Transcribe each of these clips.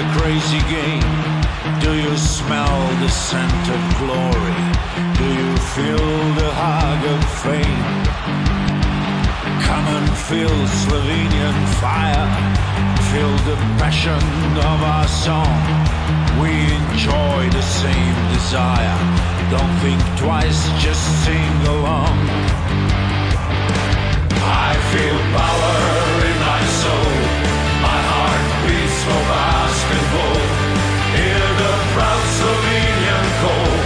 the crazy game? Do you smell the scent of glory? Do you feel the hug of fame? Come and feel Slovenian fire. Feel the passion of our song. We enjoy the same desire. Don't think twice, just sing along. I feel power in my soul. My heart beats for basketball. Slovenian cold.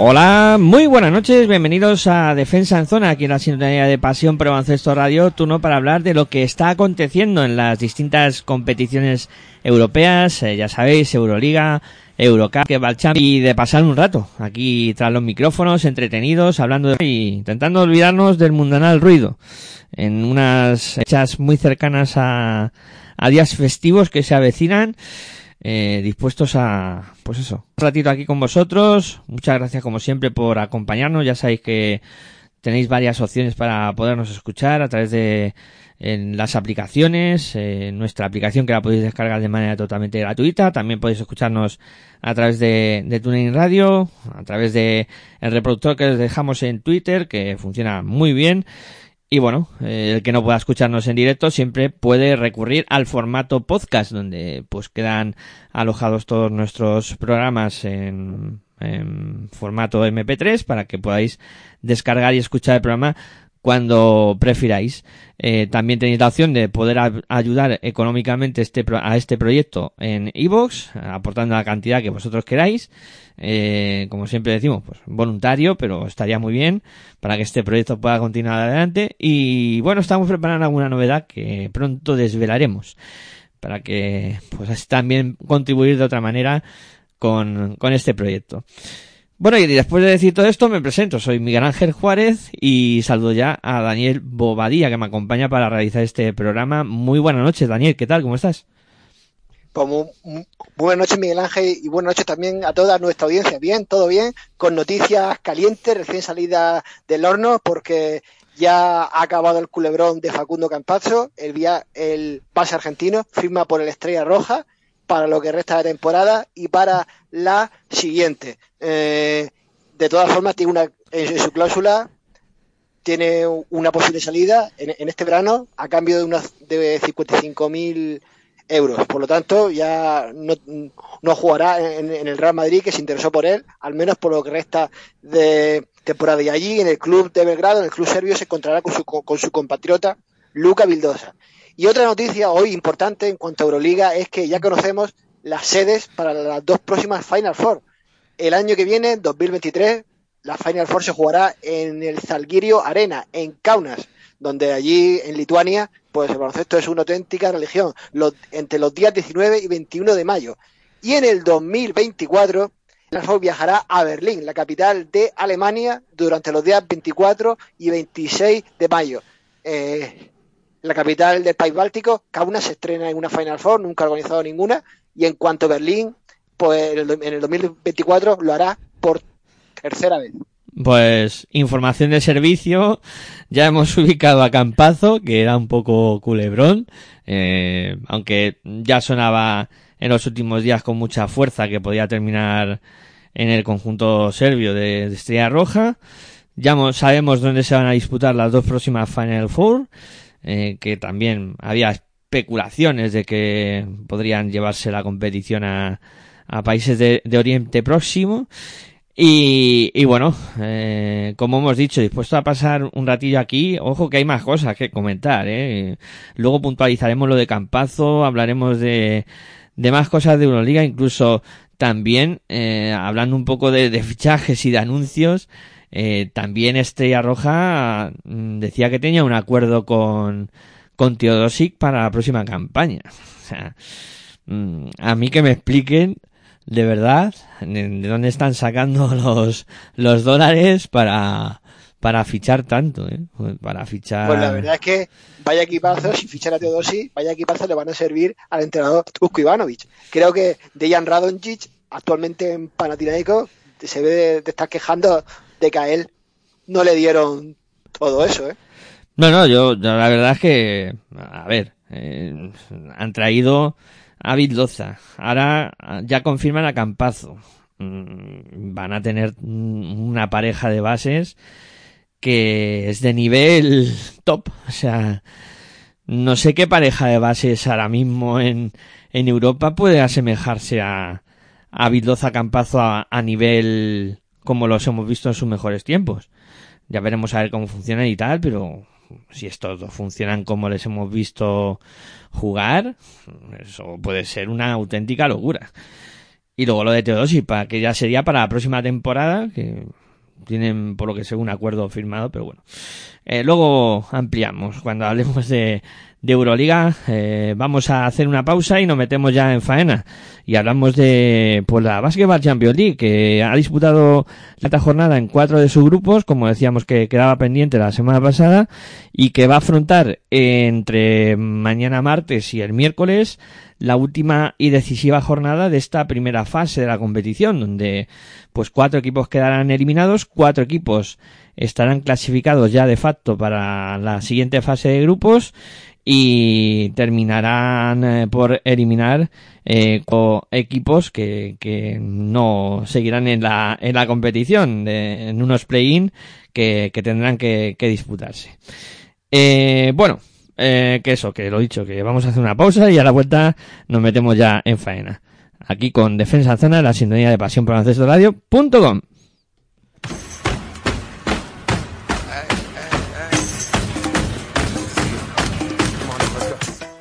Hola, muy buenas noches, bienvenidos a Defensa en Zona, aquí en la sintonía de Pasión Pro Baloncesto Radio, turno para hablar de lo que está aconteciendo en las distintas competiciones europeas, eh, ya sabéis, Euroliga, Eurocup, que y de pasar un rato aquí tras los micrófonos, entretenidos, hablando de, y intentando olvidarnos del mundanal ruido, en unas fechas muy cercanas a, a días festivos que se avecinan, eh, dispuestos a, pues eso, un ratito aquí con vosotros. Muchas gracias como siempre por acompañarnos. Ya sabéis que tenéis varias opciones para podernos escuchar a través de en las aplicaciones, eh, nuestra aplicación que la podéis descargar de manera totalmente gratuita. También podéis escucharnos a través de, de TuneIn Radio, a través de el reproductor que os dejamos en Twitter, que funciona muy bien. Y bueno, eh, el que no pueda escucharnos en directo siempre puede recurrir al formato podcast, donde pues quedan alojados todos nuestros programas en, en formato MP3 para que podáis descargar y escuchar el programa cuando prefiráis. Eh, también tenéis la opción de poder ayudar económicamente este a este proyecto en iVoox, aportando la cantidad que vosotros queráis. Eh, como siempre decimos, pues voluntario, pero estaría muy bien para que este proyecto pueda continuar adelante. Y bueno, estamos preparando alguna novedad que pronto desvelaremos para que pues también contribuir de otra manera con, con este proyecto. Bueno, y después de decir todo esto, me presento. Soy Miguel Ángel Juárez y saludo ya a Daniel Bobadilla, que me acompaña para realizar este programa. Muy buenas noches, Daniel. ¿Qué tal? ¿Cómo estás? Pues buenas noches, Miguel Ángel, y buenas noches también a toda nuestra audiencia. Bien, todo bien, con noticias calientes, recién salidas del horno, porque ya ha acabado el culebrón de Facundo Campazzo, el, via- el pase argentino, firma por el Estrella Roja para lo que resta de temporada y para la siguiente. Eh, de todas formas, tiene una en, su cláusula tiene una posible salida en, en este verano a cambio de de 55.000 euros. Por lo tanto, ya no, no jugará en, en el Real Madrid, que se interesó por él, al menos por lo que resta de temporada. Y allí, en el club de Belgrado, en el club serbio, se encontrará con su, con su compatriota Luca Vildosa. Y otra noticia hoy importante en cuanto a Euroliga es que ya conocemos las sedes para las dos próximas Final Four. El año que viene, 2023, la Final Four se jugará en el Zalgirio Arena, en Kaunas, donde allí en Lituania, pues el baloncesto es una auténtica religión, entre los días 19 y 21 de mayo. Y en el 2024, la Four viajará a Berlín, la capital de Alemania, durante los días 24 y 26 de mayo. Eh, la capital del país báltico, Kaunas se estrena en una Final Four, nunca ha organizado ninguna, y en cuanto a Berlín, pues en el, en el 2024 lo hará por tercera vez. Pues información de servicio, ya hemos ubicado a Campazo, que era un poco culebrón, eh, aunque ya sonaba en los últimos días con mucha fuerza que podía terminar en el conjunto serbio de, de Estrella Roja. Ya mo- sabemos dónde se van a disputar las dos próximas Final Four, eh, que también había especulaciones de que podrían llevarse la competición a, a países de, Oriente Próximo. Y, bueno, eh, como hemos dicho, dispuesto a pasar un ratillo aquí, ojo que hay más cosas que comentar, ¿eh? Luego puntualizaremos lo de Campazo, hablaremos de, de más cosas de Euroliga, incluso también, eh, hablando un poco de fichajes y de anuncios, eh, también Estrella Roja mm, decía que tenía un acuerdo con, con Teodosic para la próxima campaña. Mm, a mí que me expliquen de verdad de de dónde están sacando los, los dólares para, para fichar tanto, ¿eh? Para fichar. Pues la verdad es que vaya equipazo, si fichar a Teodosi, vaya equipazo le van a servir al entrenador Tusko Ivanovic. Creo que Dejan Radonjic, actualmente en Panathinaikos, se ve de, de quejando de que a él no le dieron todo eso, ¿eh? No, no, yo, yo la verdad es que, a ver, eh, han traído a Vildoza, ahora ya confirman a Campazo. Mm, Van a tener una pareja de bases que es de nivel top, o sea, no sé qué pareja de bases ahora mismo en, en Europa puede asemejarse a, a Vildoza Campazo a nivel como los hemos visto en sus mejores tiempos. Ya veremos a ver cómo funcionan y tal, pero si estos dos funcionan como les hemos visto jugar, eso puede ser una auténtica locura. Y luego lo de Teodosi, que ya sería para la próxima temporada, que tienen por lo que sé un acuerdo firmado, pero bueno. Eh, luego ampliamos cuando hablemos de, de Euroliga. eh, vamos a hacer una pausa y nos metemos ya en faena. Y hablamos de pues la Basketball Champions League, que ha disputado la jornada en cuatro de sus grupos, como decíamos que quedaba pendiente la semana pasada, y que va a afrontar entre mañana martes y el miércoles la última y decisiva jornada de esta primera fase de la competición, donde pues cuatro equipos quedarán eliminados, cuatro equipos estarán clasificados ya de facto para la siguiente fase de grupos y terminarán eh, por eliminar eh, equipos que, que no seguirán en la, en la competición, de- en unos play-in que, que tendrán que, disputarse. Eh, bueno, eh, que eso, que lo dicho, que vamos a hacer una pausa y a la vuelta nos metemos ya en faena. Aquí con Defensa en Zona, la sintonía de pasión por Radio.com.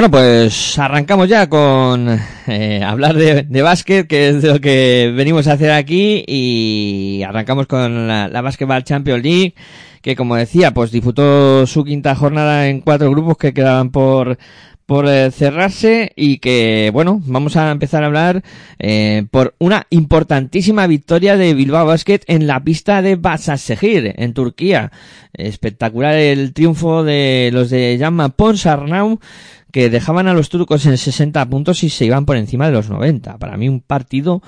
Bueno, pues arrancamos ya con eh, hablar de, de básquet, que es de lo que venimos a hacer aquí, y arrancamos con la, la Basketball Champions League, que como decía, pues disputó su quinta jornada en cuatro grupos que quedaban por por eh, cerrarse y que, bueno, vamos a empezar a hablar eh, por una importantísima victoria de Bilbao Basket en la pista de Basasehir, en Turquía. Espectacular el triunfo de los de Llama Ponsarnau, que dejaban a los turcos en 60 puntos y se iban por encima de los 90. Para mí un partido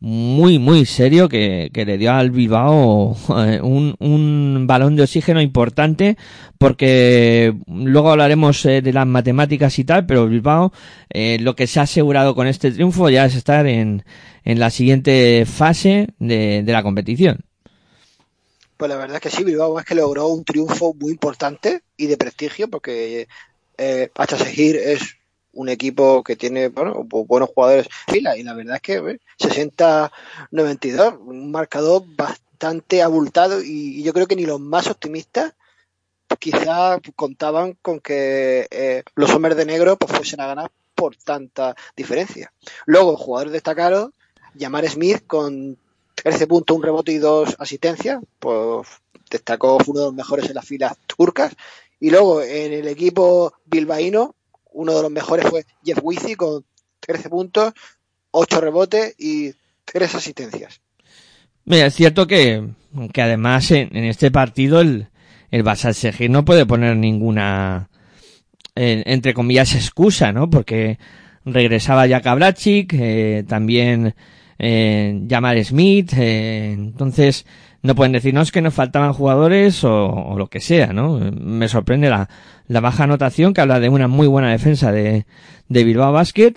muy, muy serio que, que le dio al Bilbao eh, un, un balón de oxígeno importante porque luego hablaremos eh, de las matemáticas y tal, pero Bilbao eh, lo que se ha asegurado con este triunfo ya es estar en, en la siguiente fase de, de la competición. Pues la verdad es que sí, Bilbao es que logró un triunfo muy importante y de prestigio porque eh, Seguir es un equipo que tiene bueno, bu- buenos jugadores fila y la verdad es que eh, 60-92, un marcador bastante abultado y, y yo creo que ni los más optimistas quizá contaban con que eh, los hombres de negro pues fuesen a ganar por tanta diferencia. Luego, jugadores destacados, Yamar Smith con 13 puntos, un rebote y dos asistencias, pues destacó, fue uno de los mejores en las filas turcas. Y luego en el equipo bilbaíno, uno de los mejores fue Jeff Wizzy con 13 puntos, 8 rebotes y 3 asistencias. Mira, es cierto que, que además en, este partido el, el Basaksehir no puede poner ninguna, eh, entre comillas, excusa, ¿no? Porque regresaba ya Kabrachic, eh, también eh, Jamal Smith, eh, entonces no pueden decirnos que nos faltaban jugadores o, lo que sea, ¿no? Me sorprende la, baja anotación que habla de una muy buena defensa de, Bilbao Basket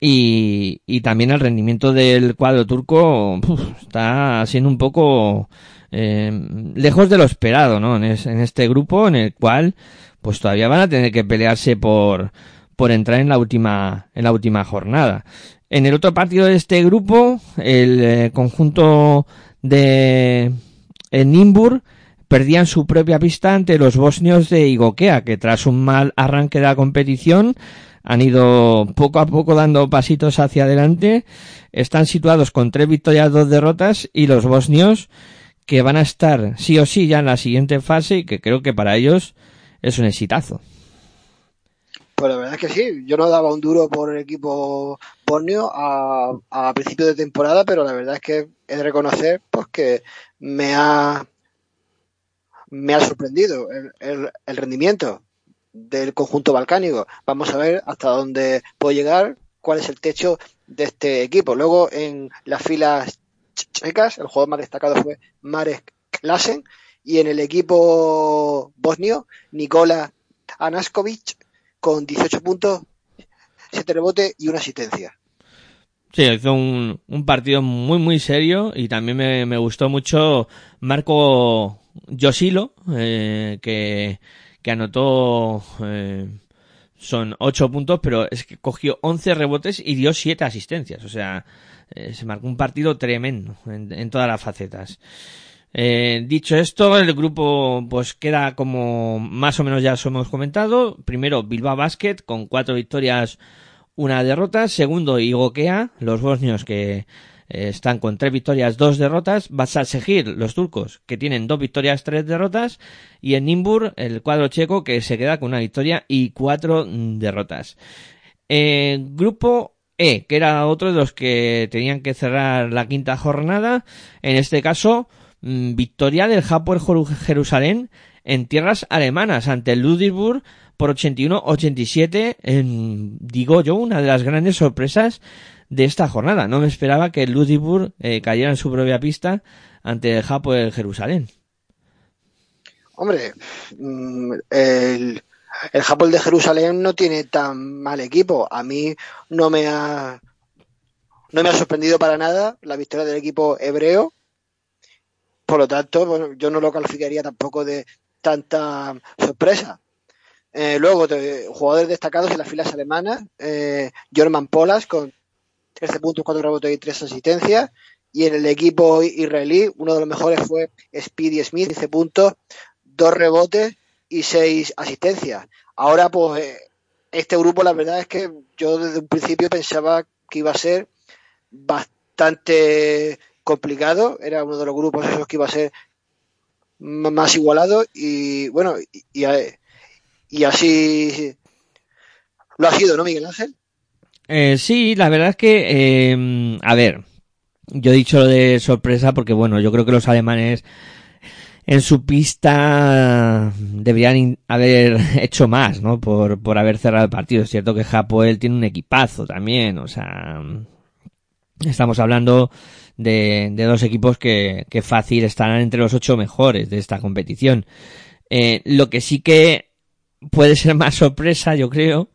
y, y también el rendimiento del cuadro turco está siendo un poco eh, lejos de lo esperado, ¿no? En, es- en este grupo en el cual pues todavía van a tener que pelearse por por entrar en la última en la última jornada. En el otro partido de este grupo, el eh, conjunto de Nimbur perdían su propia pista ante los bosnios de Igokea, que tras un mal arranque de la competición han ido poco a poco dando pasitos hacia adelante. Están situados con tres victorias, dos derrotas y los bosnios que van a estar sí o sí ya en la siguiente fase y que creo que para ellos es un exitazo. Pues la verdad es que sí, yo no daba un duro por el equipo borneo a, a principio de temporada, pero la verdad es que he de reconocer pues que me ha me ha sorprendido el, el- el rendimiento del conjunto balcánico. Vamos a ver hasta dónde puede llegar, cuál es el techo de este equipo. Luego en las filas ch- checas, el jugador más destacado fue Marek Klasen y en el equipo bosnio, Nikola Anaskovic con 18 puntos, 7 rebotes y una asistencia. Sí, hizo un, un partido muy, muy serio y también me, me gustó mucho Marco Yosilo, eh, que, que anotó, eh, son 8 puntos, pero es que cogió 11 rebotes y dio 7 asistencias. O sea, eh, se marcó un partido tremendo en, en todas las facetas. Eh, dicho esto, el grupo pues queda como más o menos ya os hemos comentado. Primero Bilbao Basket con cuatro victorias, una derrota. Segundo Igokea, los bosnios que eh, están con tres victorias, dos derrotas. Basaksehir, los turcos, que tienen dos victorias, tres derrotas. Y en Nimbur, el cuadro checo, que se queda con una victoria y cuatro mm, derrotas. Eh, grupo E, que era otro de los que tenían que cerrar la quinta jornada. En este caso, victoria del Hapoel Jeru- Jerusalén en tierras alemanas ante el Ludwigsburg por 81-87 en, digo yo, una de las grandes sorpresas de esta jornada. No me esperaba que el Ludwigsburg eh, cayera en su propia pista ante el Hapoel Jerusalén. Hombre, mm, el, el Japón de Jerusalén no tiene tan mal equipo. A mí no me ha no me ha sorprendido para nada la victoria del equipo hebreo. Por lo tanto, yo no lo calificaría tampoco de tanta sorpresa. Eh, luego, jugadores destacados en las filas alemanas, eh, Jorman Polas con 13 puntos, 4 rebotes y 3 asistencias. Y en el equipo israelí, uno de los mejores fue Speedy Smith, 15 puntos, 2 rebotes y 6 asistencias. Ahora, pues, eh, este grupo la verdad es que yo desde un principio pensaba que iba a ser bastante complicado, era uno de los grupos esos que iba a ser más igualado y bueno, y, y así lo ha sido, ¿no, Miguel Ángel? Eh, sí, la verdad es que, eh, a ver, yo he dicho lo de sorpresa porque, bueno, yo creo que los alemanes en su pista deberían haber hecho más, ¿no? Por, por haber cerrado el partido. Es cierto que Hapoel tiene un equipazo también, o sea, estamos hablando de, de dos equipos que, que fácil estarán entre los ocho mejores de esta competición. Eh, lo que sí que puede ser más sorpresa, yo creo,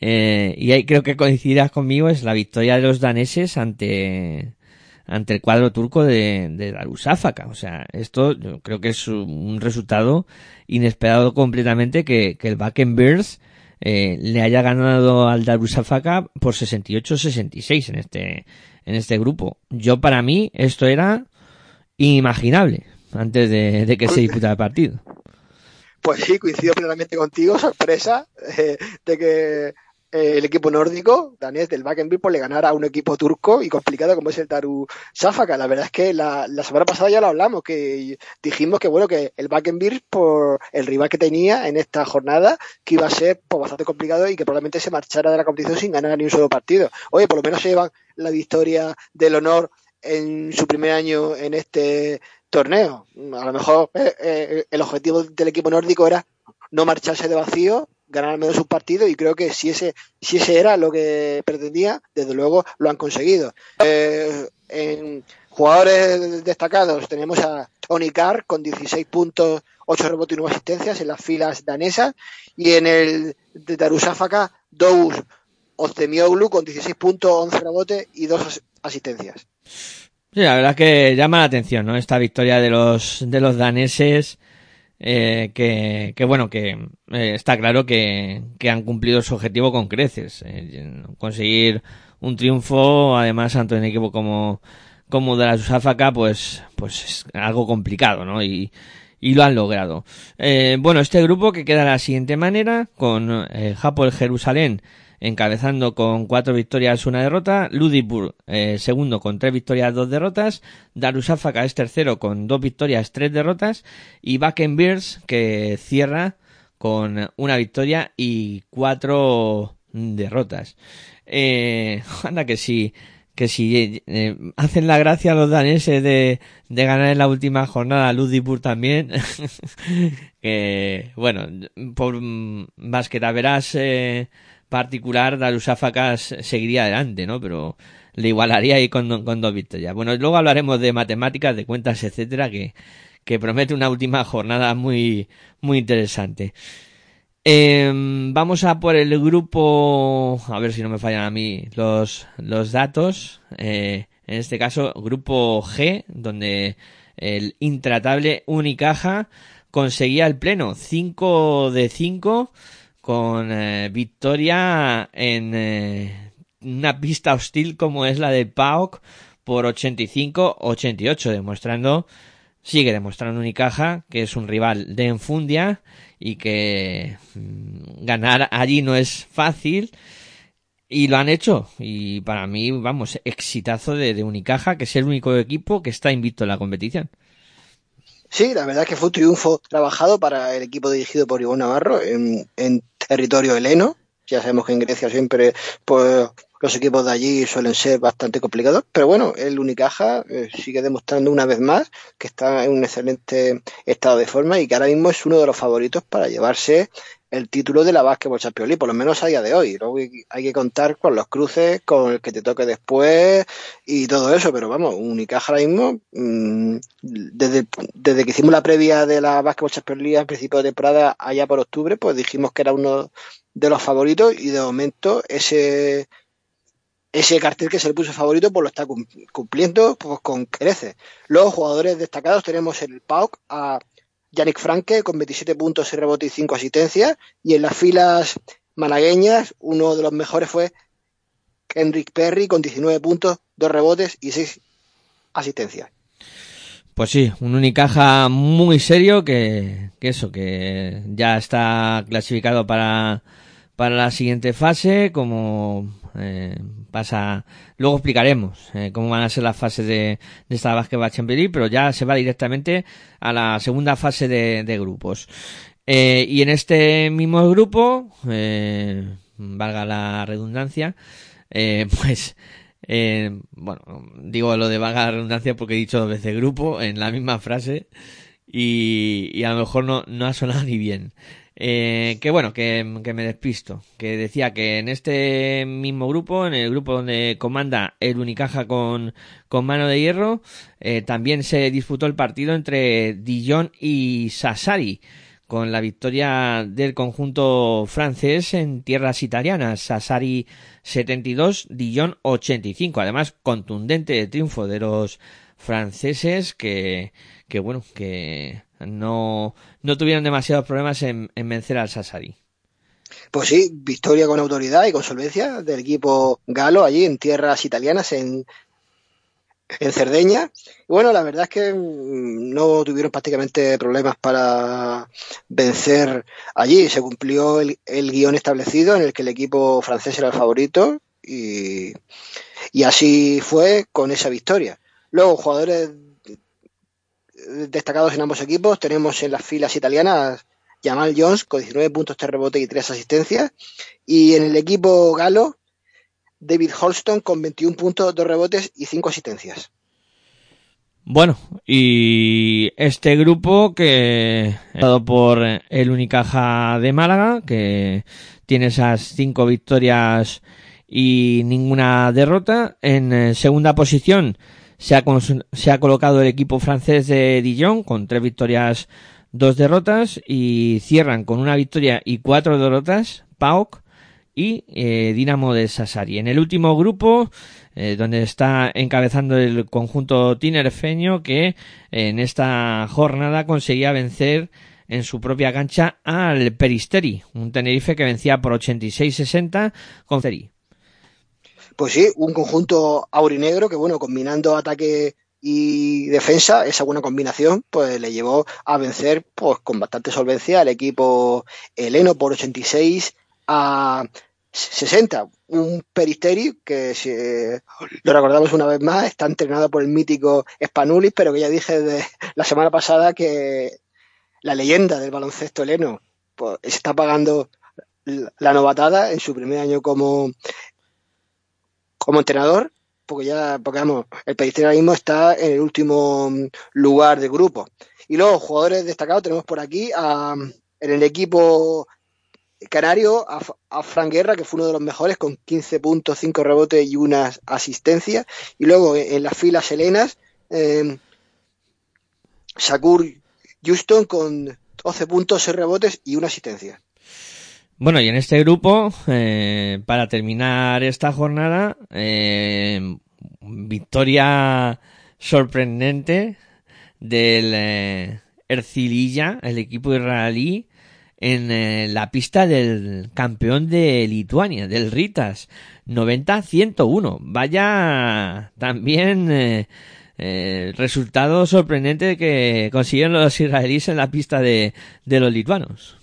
eh, y ahí creo que coincidirás conmigo, es la victoria de los daneses ante, ante el cuadro turco de, de Darusafaka. O sea, esto yo creo que es un resultado inesperado completamente que, que el Bakenbirds eh, le haya ganado al Darusafaka por 68-66 en este, en este grupo. Yo para mí esto era inimaginable antes de, que se disputara el partido. Pues sí, coincido plenamente contigo, sorpresa eh, de que el equipo nórdico, danés del Bakenbir, pues le ganara a un equipo turco y complicado como es el Taru Safaka. La verdad es que la, la semana pasada ya lo hablamos, que dijimos que bueno, que el Bakenbir, por el rival que tenía en esta jornada, que iba a ser pues, bastante complicado y que probablemente se marchara de la competición sin ganar ni un solo partido. Oye, por lo menos se llevan la victoria del honor en su primer año en este torneo. A lo mejor eh, eh, el objetivo del equipo nórdico era no marcharse de vacío, ganar al menos un partido y creo que si ese, si ese era lo que pretendía, desde luego lo han conseguido. Eh, en jugadores destacados tenemos a Tony Carr con 16 puntos, 8 rebotes y 9 asistencias en las filas danesas y en el de Darusafaka, Dous Ozemioglu con 16 puntos, 11 rebotes y 2 as- asistencias. Sí, la verdad que llama la atención, ¿no? Esta victoria de los, de los daneses, eh, que, bueno, que eh, está claro que, han cumplido su objetivo con creces. eh, conseguir un triunfo, además, ante un equipo como, como de la Susafaka, pues, pues es algo complicado, ¿no? Y, y lo han logrado. Eh, bueno, este grupo que queda de la siguiente manera, con Hapoel Jerusalén encabezando con cuatro victorias, una derrota, Ludipur eh, segundo con tres victorias, dos derrotas, Darusafaka es tercero con dos victorias, tres derrotas, y Bakenbeers que cierra con una victoria y cuatro derrotas. Eh, anda que sí, que si eh, hacen la gracia los daneses de, de ganar en la última jornada, Ludipur también, que bueno, por mm, verás eh, particular, Darusafaka s- seguiría adelante, ¿no? Pero le igualaría ahí con dos victorias. Bueno, luego hablaremos de matemáticas, de cuentas, etcétera, que, que promete una última jornada muy, muy interesante. Em, vamos a por el grupo, a ver si no me fallan a mí los, los datos. Eh, en este caso, grupo G, donde el intratable Unicaja conseguía el pleno 5 de 5 con eh, victoria en eh, una pista hostil como es la del PAOK por 85-88, demostrando, sigue demostrando Unicaja que es un rival de enfundia y que mm, ganar allí no es fácil. Y lo han hecho. Y para mí vamos exitazo de, de Unicaja que es el único equipo que está invicto en la competición Sí, la verdad es que fue un triunfo trabajado para el equipo dirigido por Ivonne Navarro en, en territorio heleno. Ya sabemos que en Grecia siempre pues, los equipos de allí suelen ser bastante complicados, pero bueno, el Unicaja eh, sigue demostrando una vez más que está en un excelente estado de forma y que ahora mismo es uno de los favoritos para llevarse el título de la Basketball Champions por lo menos a día de hoy. Luego hay- que contar con los cruces, con el que te toque después y todo eso, pero vamos, Unicaja ahora mismo, mm, desde, desde que hicimos la previa de la Basketball Champions League a principio de temporada, allá por octubre, pues dijimos que era uno de los favoritos y de momento ese ese cartel que se le puso favorito pues lo está cum- cumpliendo pues, con creces. Luego, jugadores destacados, tenemos en el PAOK a Yannick Franke con 27 puntos, 6 rebotes y 5 asistencias. Y en las filas malagueñas, uno de los mejores fue Henrik Perry con 19 puntos, 2 rebotes y 6 asistencias. Pues sí, un Unicaja muy serio que, eso, que ya está clasificado para, para la siguiente fase, como eh, pasa, luego explicaremos eh, cómo van a ser las fases de, de esta Basketball Champions League, pero ya se va directamente a la segunda fase de, grupos. Eh, y en este mismo grupo, eh, valga la redundancia, eh, pues, eh, bueno, digo lo de valga la redundancia porque he dicho dos veces grupo en la misma frase y, y a lo mejor no, no ha sonado ni bien. Eh, que bueno, que, me despisto. Que decía que en este mismo grupo, en el grupo donde comanda el Unicaja con, con mano de hierro, eh, también se disputó el partido entre Dijon y Sassari, con la victoria del conjunto francés en tierras italianas. Sassari 72, Dijon 85. Además, contundente triunfo de los franceses que, que bueno, que no, no tuvieron demasiados problemas en, en vencer al Sassari. Pues sí, victoria con autoridad y con solvencia del equipo galo allí en tierras italianas, en, en Cerdeña. Y bueno, la verdad es que mm, no tuvieron prácticamente problemas para vencer allí. Se cumplió el, el guion establecido en el que el equipo francés era el favorito y, y así fue con esa victoria. Luego, jugadores destacados en ambos equipos, tenemos en las filas italianas Jamal Jones con 19 puntos de rebote y 3 asistencias. Y en el equipo galo, David Holston con 21 puntos, 2 rebotes y 5 asistencias. Bueno, y este grupo que dado por el Unicaja de Málaga, que tiene esas cinco victorias y ninguna derrota. En eh, segunda posición se ha, se ha colocado el equipo francés de Dijon con tres victorias, dos derrotas y cierran con una victoria y cuatro derrotas PAOK y eh, Dinamo de Sassari. En el último grupo, eh, donde está encabezando el conjunto tinerfeño que en esta jornada conseguía vencer en su propia cancha al Peristeri, un Tenerife que vencía por 86-60 con Ceri. Pues sí, un conjunto aurinegro que, bueno, combinando ataque y defensa, esa buena combinación, pues le llevó a vencer pues con bastante solvencia al equipo heleno por 86 a 60. Un Peristeri que, si lo recordamos una vez más, está entrenado por el mítico Spanulis, pero que ya dije de la semana pasada que la leyenda del baloncesto heleno pues, se está pagando la novatada en su primer año como como entrenador, porque ya, porque vamos, el Pellicer está en el último mm, lugar de grupo. Y luego, jugadores destacados, tenemos por aquí a, en el equipo canario a, a Fran Guerra, que fue uno de los mejores, con 15 puntos, 5 rebotes y una asistencia. Y luego en, las filas helenas, eh, Shakur Houston con 12 puntos, 6 rebotes y una asistencia. Bueno, y en este grupo, eh, para terminar esta jornada, eh, victoria sorprendente del eh, Ercililla, el equipo israelí, en eh, la pista del campeón de Lituania, del Ritas, 90-101. Vaya también eh, eh, resultado sorprendente que consiguieron los israelíes en la pista de, de los lituanos.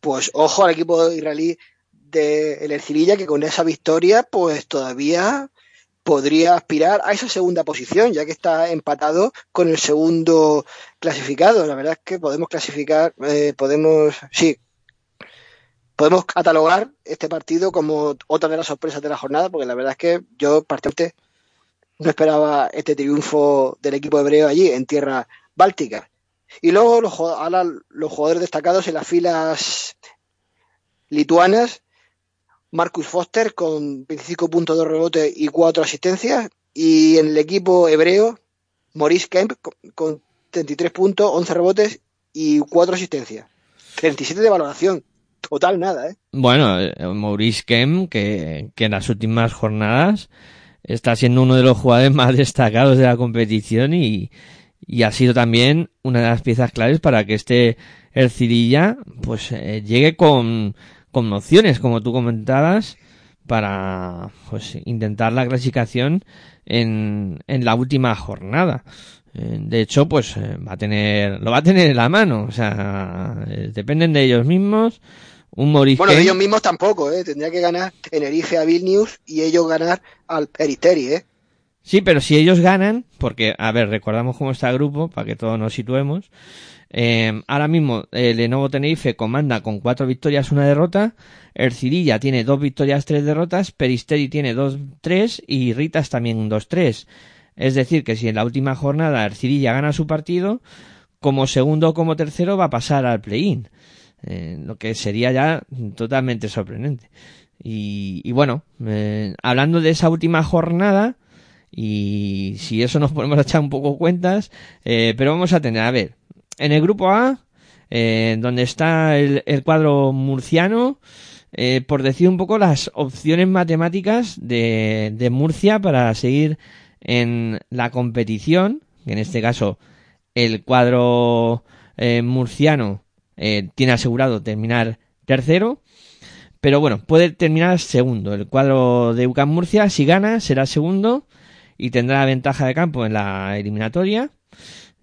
Pues ojo al equipo israelí de el Ercililla que con esa victoria pues todavía podría aspirar a esa segunda posición ya que está empatado con el segundo clasificado. La verdad es que podemos clasificar eh, podemos sí podemos catalogar este partido como otra de las sorpresas de la jornada porque la verdad es que yo particularmente no esperaba este triunfo del equipo hebreo allí en tierra báltica y luego los, ahora los jugadores destacados en las filas lituanas, Marcus Foster con 25 puntos y 4 asistencias. Y en el equipo hebreo, Maurice Kemp con- con 33 puntos, 11 rebotes y 4 asistencias. 37 de valoración. Total nada, ¿eh? Bueno, eh, Maurice Kem, que, que en las últimas jornadas está siendo uno de los jugadores más destacados de la competición y, y ha sido también una de las piezas claves para que este Ercililla pues eh, llegue con, con opciones, como tú comentabas, para pues intentar la clasificación en, en la última jornada. Eh, De hecho, pues eh, va a tener, lo va a tener en la mano, o sea, dependen de ellos mismos un Maurice Bueno, Kane. ellos mismos tampoco, ¿eh? Tendría que ganar Tenerife a Vilnius y ellos ganar al Peristeri, ¿eh? Sí, pero si ellos ganan, porque, a ver, recordamos cómo está el grupo, para que todos nos situemos. Eh, ahora mismo, el Lenovo Tenerife comanda con cuatro victorias, una derrota. Ercidilla tiene dos victorias, tres derrotas. Peristeri tiene dos, tres. Y Ritas también dos, tres. Es decir, que si en la última jornada Ercidilla gana su partido, como segundo o como tercero va a pasar al play-in. Eh, lo que sería ya totalmente sorprendente. Y, y bueno, eh, hablando de esa última jornada, y si eso nos ponemos a echar un poco cuentas, eh, pero vamos a tener, a ver, en el grupo A, eh, donde está el, cuadro murciano, eh, por decir un poco las opciones matemáticas de, de Murcia para seguir en la competición, que en este caso el cuadro eh, murciano eh, tiene asegurado terminar tercero, pero bueno, puede terminar segundo. El cuadro de UCAM Murcia, si gana, será segundo y tendrá ventaja de campo en la eliminatoria.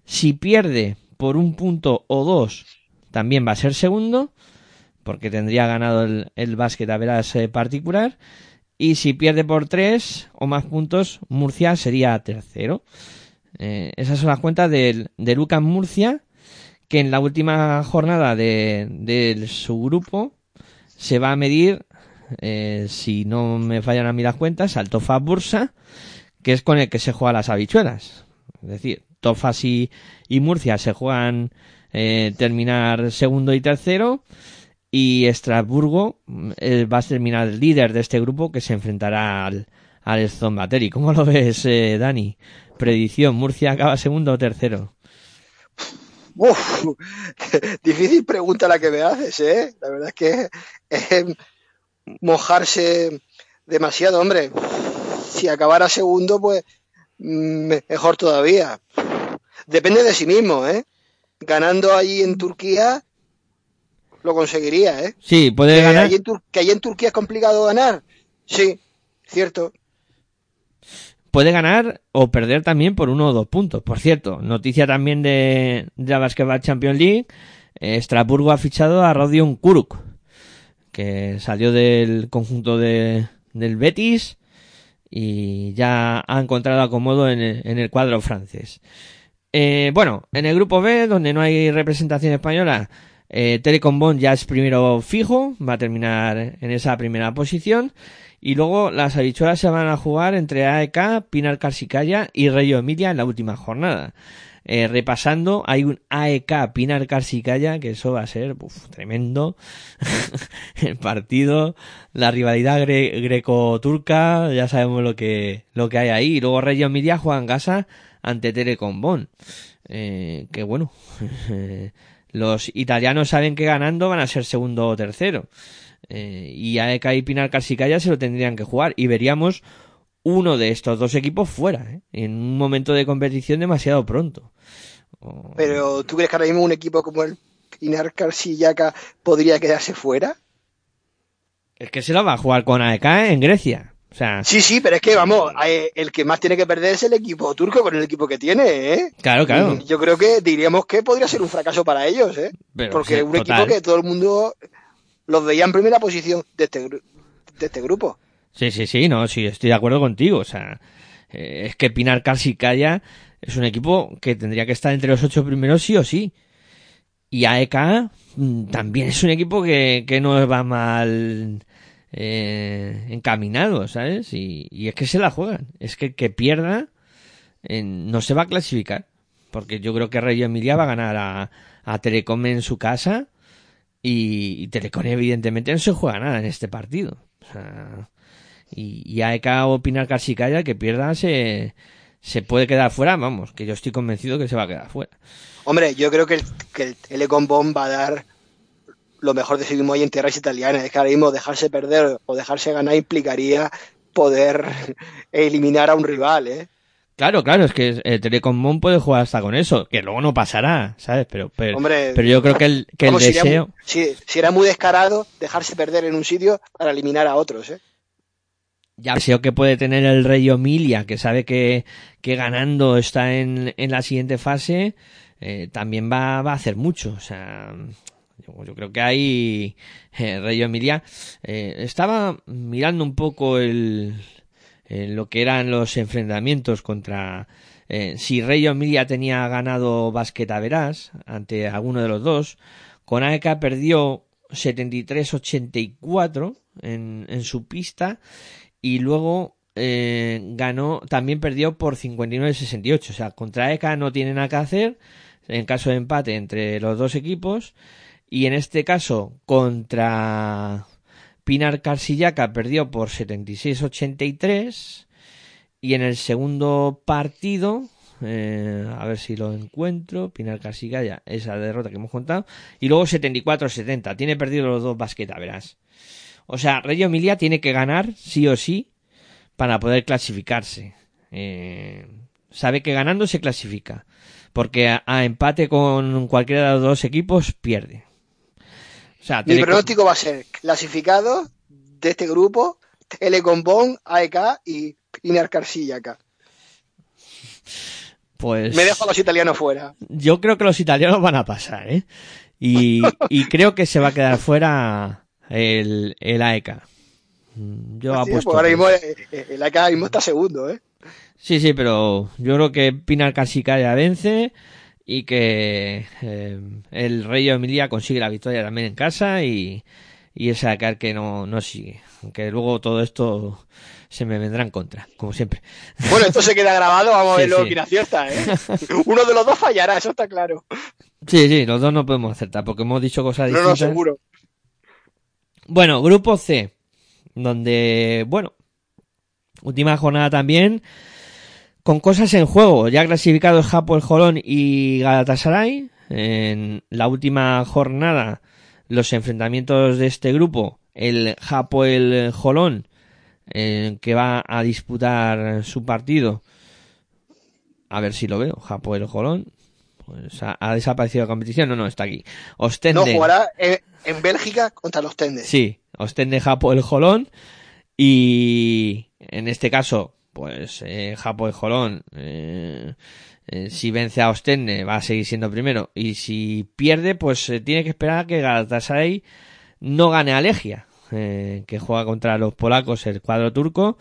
Si pierde por un punto o dos, también va a ser segundo, porque tendría ganado el, el básquet a veras eh, particular. Y si pierde por tres o más puntos, Murcia sería tercero. Eh, esas son las cuentas del, del UCAM Murcia, que en la última jornada de, de su grupo se va a medir, eh, si no me fallan a mí las cuentas, al Tofa Bursa, que es con el que se juegan las habichuelas. Es decir, Tofas y, Murcia se juegan eh, terminar segundo y tercero, y Estrasburgo eh, va a terminar el líder de este grupo que se enfrentará al, al Zombateri. ¿Cómo lo ves, eh, Dani? Predicción, Murcia acaba segundo o tercero. Difícil pregunta la que me haces, ¿eh? La verdad es que mojarse demasiado, hombre. Si acabara segundo, pues mm, mejor todavía. Depende de sí mismo, ¿eh? Ganando allí en Turquía, lo conseguiría, ¿eh? Sí, puede Que ganar. allí, en que allí en Turquía es complicado ganar. Sí, cierto. puede ganar o perder también por uno o dos puntos. Por cierto, noticia también de, de la Basketball Champions League. Estrasburgo ha fichado a Rodion Kuruk, que salió del conjunto de, del Betis y ya ha encontrado acomodo en el, en el cuadro francés. Eh, bueno, en el grupo B, donde no hay representación española, eh, Telecom Bon ya es primero fijo, va a terminar en esa primera posición. Y luego las habichuelas se van a jugar entre AEK, Pinar Carsicaya y Reyo Emilia en la última jornada. Eh, repasando, hay un AEK Pinar Carsicaya, que eso va a ser tremendo. el partido, la rivalidad gre- greco-turca, ya sabemos lo que, lo que hay ahí. Y luego Reyo Emilia juega en casa ante Telecom Bon. Eh, que bueno, los italianos saben que ganando van a ser segundo o tercero. Eh, y AEK y Pinar Carsicaya se lo tendrían que jugar. Y veríamos uno de estos dos equipos fuera, ¿eh? en un momento de competición demasiado pronto. O- Pero ¿tú crees que ahora mismo un equipo como el Pinar Carsillaca podría quedarse fuera? Es que se lo va a jugar con AEK en Grecia. O sea, Sí, sí, pero es que vamos, el que más tiene que perder es el equipo turco con el equipo que tiene, ¿eh? claro, claro. Yo creo que diríamos que podría ser un fracaso para ellos, ¿eh? Pero, Porque sí, un total. equipo que todo el mundo los veía en primera posición de este, de este grupo. Sí, sí, sí, no, sí, estoy de acuerdo contigo. O sea, eh, es que Pinar Carsicaya es un equipo que tendría que estar entre los ocho primeros sí o sí. Y AEK mm, también es un equipo que, que no va mal eh, encaminado, ¿sabes? Y, y es que se la juegan. Es que que pierda eh, no se va a clasificar. Porque yo creo que Reggio Emilia va a ganar a, a Telecom en su casa. Y, y Telecom evidentemente no se juega nada en este partido. O sea, y, y AEK o Pinar Carsicaya que pierda se, se puede quedar fuera, vamos, que yo estoy convencido que se va a quedar fuera. Hombre, yo creo que el, que el Telecom Bomb va a dar lo mejor de sí mismo ahí en tierras italianas. Es que ahora mismo dejarse perder o dejarse ganar implicaría poder eliminar a un rival, ¿eh? Claro, claro, es que eh, Telecom Mon puede jugar hasta con eso, que luego no pasará, ¿sabes? Pero, pero, Hombre, pero yo creo que el, que el deseo... muy- si, si era muy descarado dejarse perder en un sitio para eliminar a otros, ¿eh? Ya deseo que puede tener el Rey Emilia, que sabe que, que ganando está en, en la siguiente fase, eh, también va, va a hacer mucho. O sea, Yo, creo que ahí eh, Reggio Emilia eh, estaba mirando un poco el, eh, lo que eran los enfrentamientos contra si Reggio Emilia tenía ganado Basqueta Verás ante alguno de los dos, con AEK perdió 73-84 en, en su pista y luego eh, ganó, también perdió por 59-68. O sea, contra ECA no tiene nada que hacer en caso de empate entre los dos equipos. Y en este caso, contra Pinar Carsillaca perdió por 76-83. Y en el segundo partido, eh, a ver si lo encuentro, Pinar Carsillaca, esa derrota que hemos contado. Y luego 74-70. Tiene perdido los dos basqueta, verás. O sea, Reggio Emilia tiene que ganar, sí o sí, para poder clasificarse. Eh, sabe que ganando se clasifica. Porque a, a empate con cualquiera de los dos equipos pierde. O sea, Mi pronóstico va a ser clasificado de este grupo, Telecombón, AEK y Pinar Carsillaca. pues Me dejo a los italianos fuera. yo creo que los italianos van a pasar, ¿eh? Y, y creo que se va a quedar fuera el, el AEK. Mm, Yo Sí, apuesto. pues ahora que- mismo eh, eh, el AEK ahora mismo está segundo, ¿eh? Sí, sí, pero yo creo que Pinar Casica ya vence y que eh, el Rey Emilia consigue la victoria también en casa y, y ese Dakar que no, no sigue. Aunque luego todo esto se me vendrá en contra, como siempre. Bueno, esto se queda grabado, vamos a Sí, verlo sí. en fiesta, ¿eh? Uno de los dos fallará, eso está claro. Sí, sí, los dos no podemos acertar porque hemos dicho cosas No, no, distintas. seguro. Bueno, grupo C, donde, bueno, última jornada también, con cosas en juego, ya clasificados Japo el Jolón y Galatasaray. En la última jornada, los enfrentamientos de este grupo, el Japo el Jolón, eh, que va a disputar su partido. A ver si lo veo, Japo el Jolón. Ha, ha desaparecido la competición, no, no, está aquí. Ostende. No jugará en, en Bélgica contra los Tendes. Sí, Ostende Japo el Jolón y en este caso, pues eh, Japo el Jolón, eh, eh, si vence a Ostende va a seguir siendo primero y si pierde, pues eh, tiene que esperar a que Galatasaray no gane a Legia, eh, que juega contra los polacos el cuadro turco,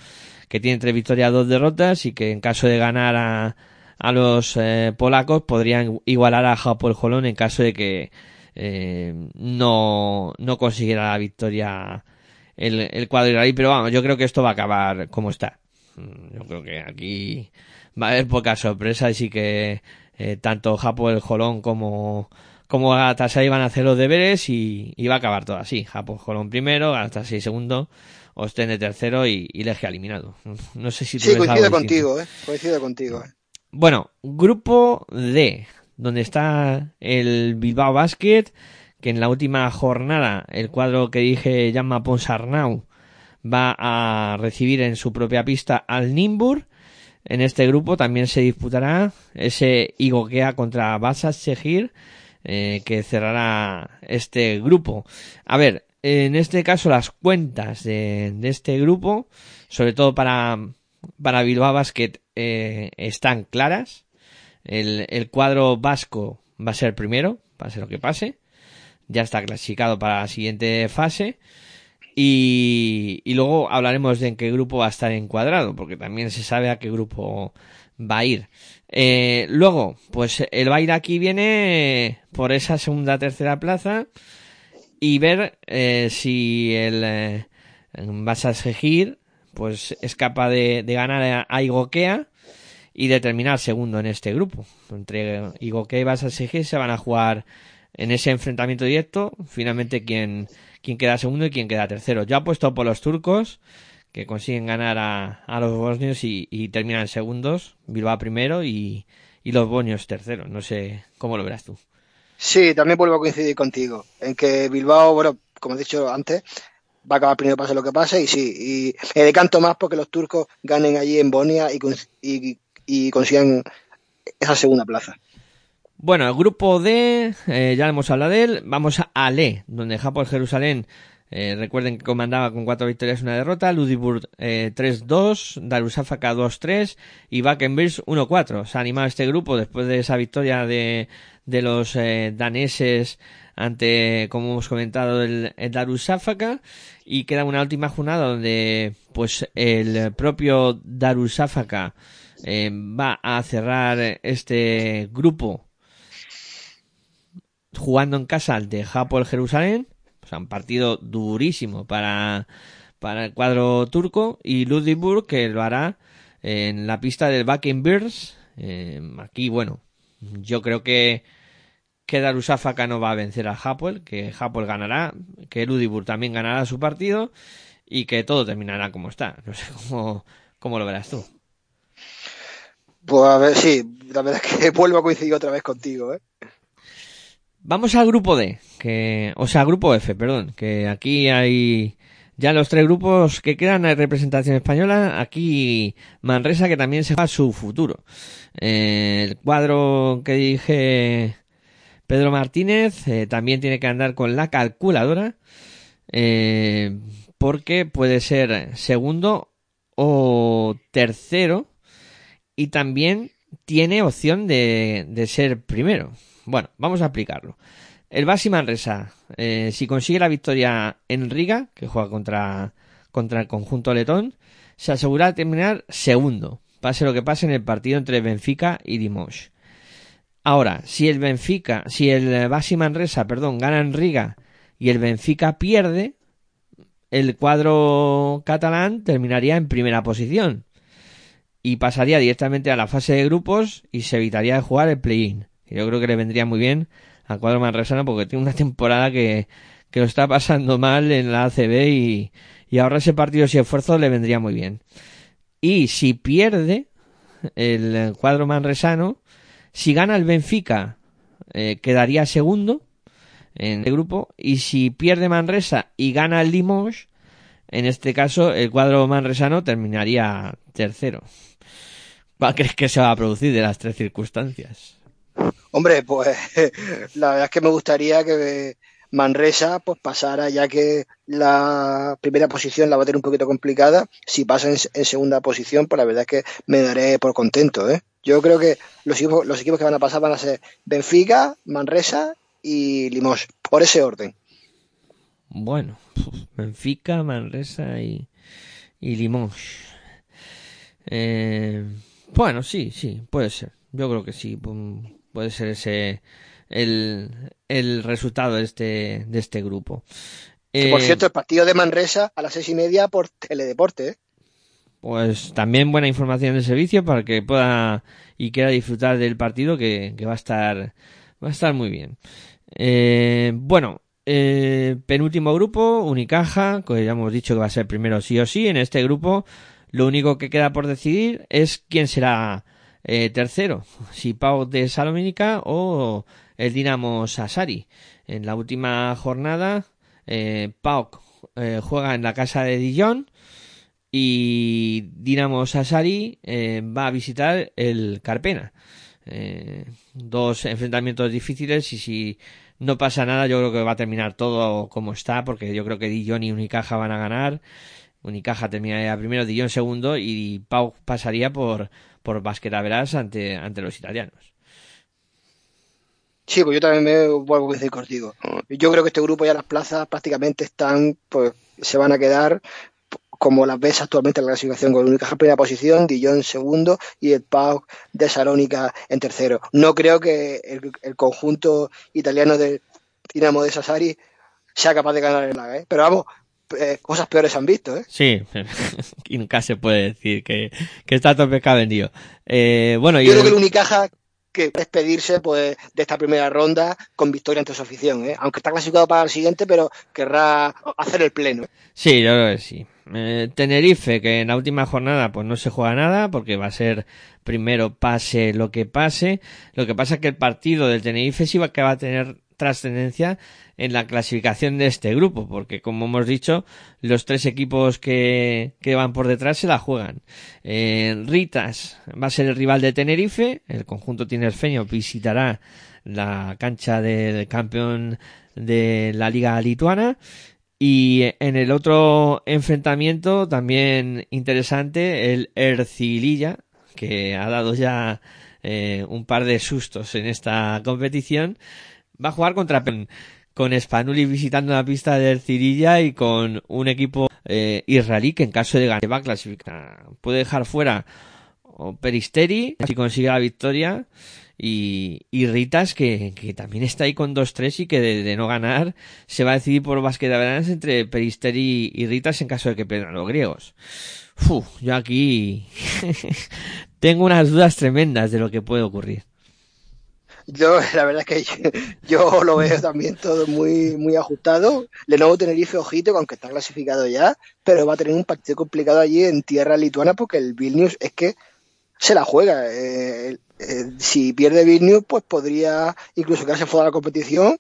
que tiene tres victorias, dos derrotas y que en caso de ganar a, a los eh, polacos podrían igualar a Japo el Jolón en caso de que eh, no, no consiguiera la victoria el, el cuadro israelí, pero vamos, yo creo que esto va a acabar como está. Mm, Yo creo que aquí va a haber pocas sorpresas y que eh, tanto Japo el Jolón como como Galatasaray van a hacer los deberes y, y va a acabar todo así. Japo el Jolón primero, Galatasaray segundo, Ostende tercero y, y Legia eliminado. No sé si tú Sí, coincido contigo, ¿eh? Coincido contigo. ¿eh? Bueno, grupo D, donde está el Bilbao Basket, que en la última jornada el cuadro que dije llama Ponsarnau va a recibir en su propia pista al Nimbur. En este grupo también se disputará ese Igokea contra Basas Segir, eh, que cerrará este grupo. A ver, en este caso las cuentas de, de este grupo, sobre todo para, para Bilbao Basket, eh, están claras. El, el cuadro vasco va a ser primero, pase lo que pase. Ya está clasificado para la siguiente fase. Y, y luego hablaremos de en qué grupo va a estar encuadrado, porque también se sabe a qué grupo va a ir. Eh, luego, pues el baile aquí viene por esa segunda tercera plaza y ver eh, si el eh, Basas Segir pues es capaz de, de ganar a, Igokea y de terminar segundo en este grupo. Entre Igokea y Basas Segir se van a jugar en ese enfrentamiento directo, finalmente quién, queda segundo y quién queda tercero. Yo apuesto por los turcos, que consiguen ganar a, a los bosnios y, y terminan segundos, Bilbao primero y, y los bosnios terceros. No sé cómo lo verás tú. Sí, también vuelvo a coincidir contigo. En que Bilbao, bueno, como he dicho antes, va a acabar primero pase lo que pase. Y sí, y me decanto más porque los turcos ganen allí en Bonia y, y, y consigan esa segunda plaza. Bueno, el grupo D, eh, ya hemos hablado de él. Vamos a Ale, donde Japón Jerusalén, eh, recuerden que comandaba con cuatro victorias y una derrota. Ludiburg eh, 3-2, Darussafaka 2-3 y Bakenbirs 1-4. Se ha animado este grupo después de esa victoria de, de los eh, daneses ante, como hemos comentado, el, el y queda una última jornada donde pues el propio Darussafaka eh, va a cerrar este grupo jugando en casa ante Hapoel Jerusalén, sea, un partido durísimo para, para el cuadro turco. Y Ludwigsburg que lo hará en la pista del Bears. Eh, aquí, bueno, yo creo que que Darussafaka no va a vencer al Hapoel, que Hapoel ganará, que Ludwigsburg también ganará su partido y que todo terminará como está. No sé cómo, cómo lo verás tú. Pues a ver, sí, la verdad es que vuelvo a coincidir otra vez contigo, ¿eh? Vamos al grupo D, que, o sea, grupo F, perdón, que aquí hay ya los tres grupos que quedan hay representación española, aquí Manresa que también se va su futuro. Eh, el cuadro que dije Pedro Martínez eh, también tiene que andar con la calculadora eh, porque puede ser segundo o tercero y también tiene opción de, de ser primero. Bueno, vamos a aplicarlo. El Basi Manresa, eh, si consigue la victoria en Riga, que juega contra, contra el conjunto letón, se asegura de terminar segundo, pase lo que pase en el partido entre Benfica y Dimos. Ahora, si el Benfica, si el Basi Manresa, perdón, gana en Riga y el Benfica pierde, el cuadro catalán terminaría en primera posición y pasaría directamente a la fase de grupos y se evitaría de jugar el play-in. Yo creo que le vendría muy bien al cuadro manresano porque tiene una temporada que, que lo está pasando mal en la ACB y, y ahora ese partido y esfuerzo le vendría muy bien. Y si pierde el cuadro manresano, si gana el Benfica, eh, quedaría segundo en el grupo. Y si pierde Manresa y gana el Limoges, en este caso el cuadro manresano terminaría tercero. ¿Cuál crees que se va a producir de las tres circunstancias? Hombre, pues la verdad es que me gustaría que Manresa pues pasara, ya que la primera posición la va a tener un poquito complicada. Si pasa en, en segunda posición, pues la verdad es que me daré por contento, ¿eh? Yo creo que los equipos, los equipos que van a pasar van a ser Benfica, Manresa y Limos, por ese orden. Bueno, Benfica, Manresa y, y Limoges. Eh, bueno, sí, sí, puede ser. Yo creo que sí. pu- Puede ser ese el, el resultado de este, de este grupo. Que, por Eh, cierto, el partido de Manresa a las seis y media por Teledeporte, ¿eh? Pues también buena información del servicio para que pueda y quiera disfrutar del partido que, va a estar va a estar muy bien. Eh, bueno, eh, penúltimo grupo, Unicaja, que ya hemos dicho que va a ser primero sí o sí. En este grupo, lo único que queda por decidir es quién será eh, tercero, si Pau de Salomínica o el Dinamo Sassari. En la última jornada, eh, Pau eh, juega en la casa de Dijon y Dinamo Sassari eh, va a visitar el Carpena. Eh, dos enfrentamientos difíciles y si no pasa nada yo creo que va a terminar todo como está porque yo creo que Dijon y Unicaja van a ganar. Unicaja terminaría primero, Dijon segundo y Pau pasaría por, por Basquetaveras ante, ante los italianos. Sí, pues yo también me vuelvo a coincidir contigo. Yo creo que este grupo ya las plazas prácticamente están, pues se van a quedar como las ves actualmente en la clasificación con Unicaja en primera posición, Dijon en segundo y el Pau de Salónica en tercero. No creo que el, el conjunto italiano del Dinamo de Sassari sea capaz de ganar el LAG, ¿eh? pero vamos, eh, cosas peores han visto, ¿eh? Sí, y nunca se puede decir que, que está todo pescado vendido. Eh, bueno, Yo creo que el- el Unicaja que despedirse pues de esta primera ronda con victoria ante su afición, ¿eh? aunque está clasificado para el siguiente, pero querrá hacer el pleno. Sí, yo creo que sí. Eh, Tenerife, que en la última jornada pues no se juega nada porque va a ser primero pase lo que pase. Lo que pasa es que el partido del Tenerife sí va va a tener trascendencia en la clasificación de este grupo, porque como hemos dicho, los tres equipos que, que van por detrás se la juegan. Eh, Ritas va a ser el rival de Tenerife, el conjunto tinerfeño visitará la cancha del campeón de la liga lituana y en el otro enfrentamiento también interesante, el Ercililla, que ha dado ya eh, un par de sustos en esta competición, va a jugar contra, con Spanuli visitando la pista del Cirilla y con un equipo eh, israelí que en caso de ganar va a clasificar. Puede dejar fuera Peristeri si consigue la victoria y, y Ritas que, que también está ahí con 2-3 y que de, de no ganar se va a decidir por básquet de veranas entre Peristeri y Ritas en caso de que pierdan los griegos. Uf, yo aquí tengo unas dudas tremendas de lo que puede ocurrir. Yo, la verdad es que yo, lo veo también todo muy, muy ajustado. Lenovo Tenerife, ojito, que aunque está clasificado ya, pero va a tener un partido complicado allí en tierra lituana porque el Vilnius es que se la juega. Eh, eh, si pierde Vilnius, pues podría incluso quedarse fuera de la competición.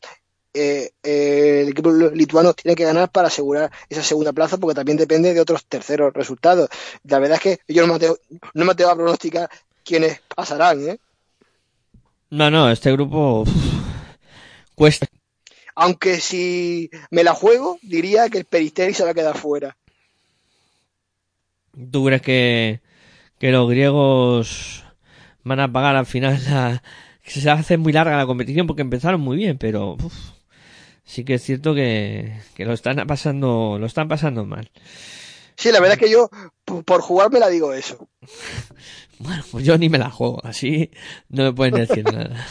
Eh, el equipo lituano tiene que ganar para asegurar esa segunda plaza porque también depende de otros terceros resultados. La verdad es que yo no me atrevo, no me a pronosticar quiénes pasarán, ¿eh? No, no, este grupo uf, cuesta. Aunque si me la juego, diría que el Peristeri se va a quedar fuera. ¿Tú crees que, que los griegos van a pagar al final la... que se hace muy larga la competición porque empezaron muy bien, pero uf, sí que es cierto que, que lo están pasando, lo están pasando mal. Sí, la verdad es que yo, por jugar, me la digo eso. Bueno, pues yo ni me la juego, así no me pueden decir nada.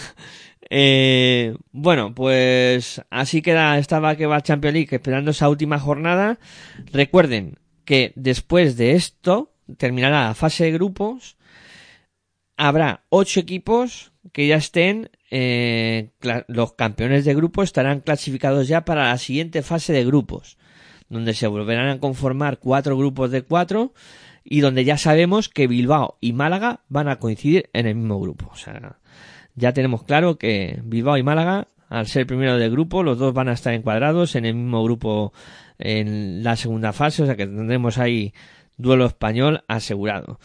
Eh, bueno, pues así queda esta Basketball Champions League esperando esa última jornada. Recuerden que después de esto terminará la fase de grupos. Habrá ocho equipos que ya estén, eh, los campeones de grupo estarán clasificados ya para la siguiente fase de grupos, donde se volverán a conformar cuatro grupos de cuatro y donde ya sabemos que Bilbao y Málaga van a coincidir en el mismo grupo. O sea, ya tenemos claro que Bilbao y Málaga, al ser primero del grupo, los dos van a estar encuadrados en el mismo grupo en la segunda fase, o sea que tendremos ahí duelo español asegurado.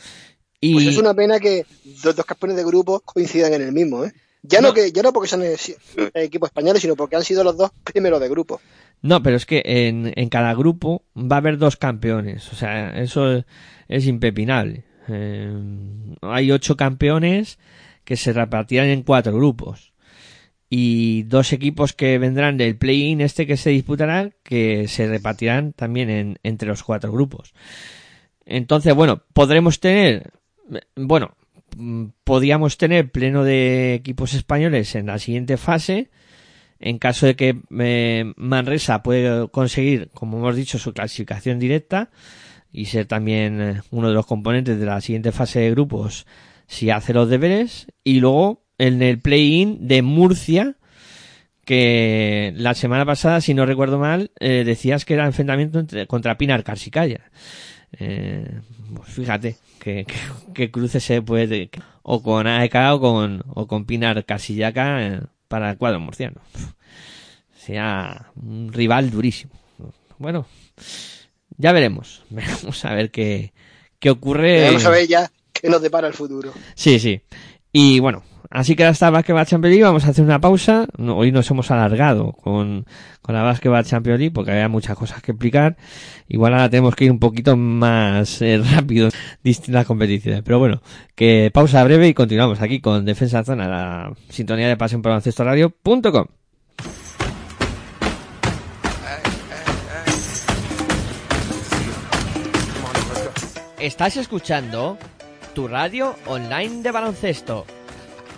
Y Pues es una pena que los dos campeones de grupo coincidan en el mismo, ¿eh? Ya no, No. que, ya no porque sean eh, equipos españoles, sino porque han sido los dos primeros de grupo. No, pero es que en, en cada grupo va a haber dos campeones. O sea, eso es, es impepinable. Eh, hay ocho campeones que se repartirán en cuatro grupos. Y dos equipos que vendrán del play-in este que se disputará, que se repartirán también en, entre los cuatro grupos. Entonces, bueno, podremos tener, bueno, mm, podríamos tener pleno de equipos españoles en la siguiente fase, en caso de que eh, Manresa pueda conseguir, como hemos dicho, su clasificación directa y ser también eh, uno de los componentes de la siguiente fase de grupos si hace los deberes. Y luego en el play-in de Murcia, que la semana pasada, si no recuerdo mal, eh, decías que era enfrentamiento entre, contra Pinar Carsicaya. Eh, pues fíjate que cruce se puede o con AEK o con, o con Pinar Casillaca eh, para el cuadro murciano. Sea un rival durísimo. Bueno, ya veremos. Veremos a ver qué, qué ocurre. Vamos a ver ya qué nos depara el futuro. Sí, sí. Y bueno, así que hasta Basketball Champions League vamos a hacer una pausa. Hoy nos hemos alargado con, con la Basketball Champions porque había muchas cosas que explicar. Igual ahora tenemos que ir un poquito más eh, rápido distintas competiciones. Pero bueno, que pausa breve y continuamos aquí con Defensa Zona, la sintonía de pasión por Radio.com. Estás escuchando tu radio online de baloncesto.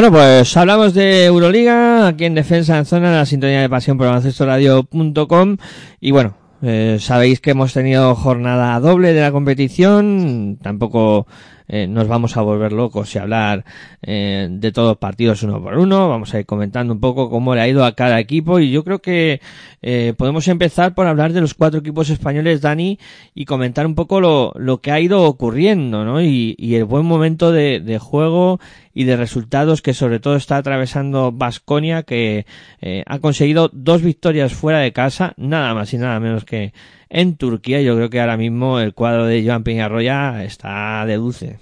Bueno, pues hablamos de Euroliga aquí en Defensa en Zona, la sintonía de pasión por baloncestoradio.com y bueno, eh, sabéis que hemos tenido jornada doble de la competición, tampoco eh, nos vamos a volver locos y hablar eh, de todos los partidos uno por uno, vamos a ir comentando un poco cómo le ha ido a cada equipo y yo creo que eh, podemos empezar por hablar de los cuatro equipos españoles, Dani, y comentar un poco lo, lo que ha ido ocurriendo, ¿no? Y, y el buen momento de, de juego y de resultados que sobre todo está atravesando Vasconia, que eh, ha conseguido dos victorias fuera de casa, nada más y nada menos que en Turquía. Yo creo que ahora mismo el cuadro de Joan Peñarroya está de dulce.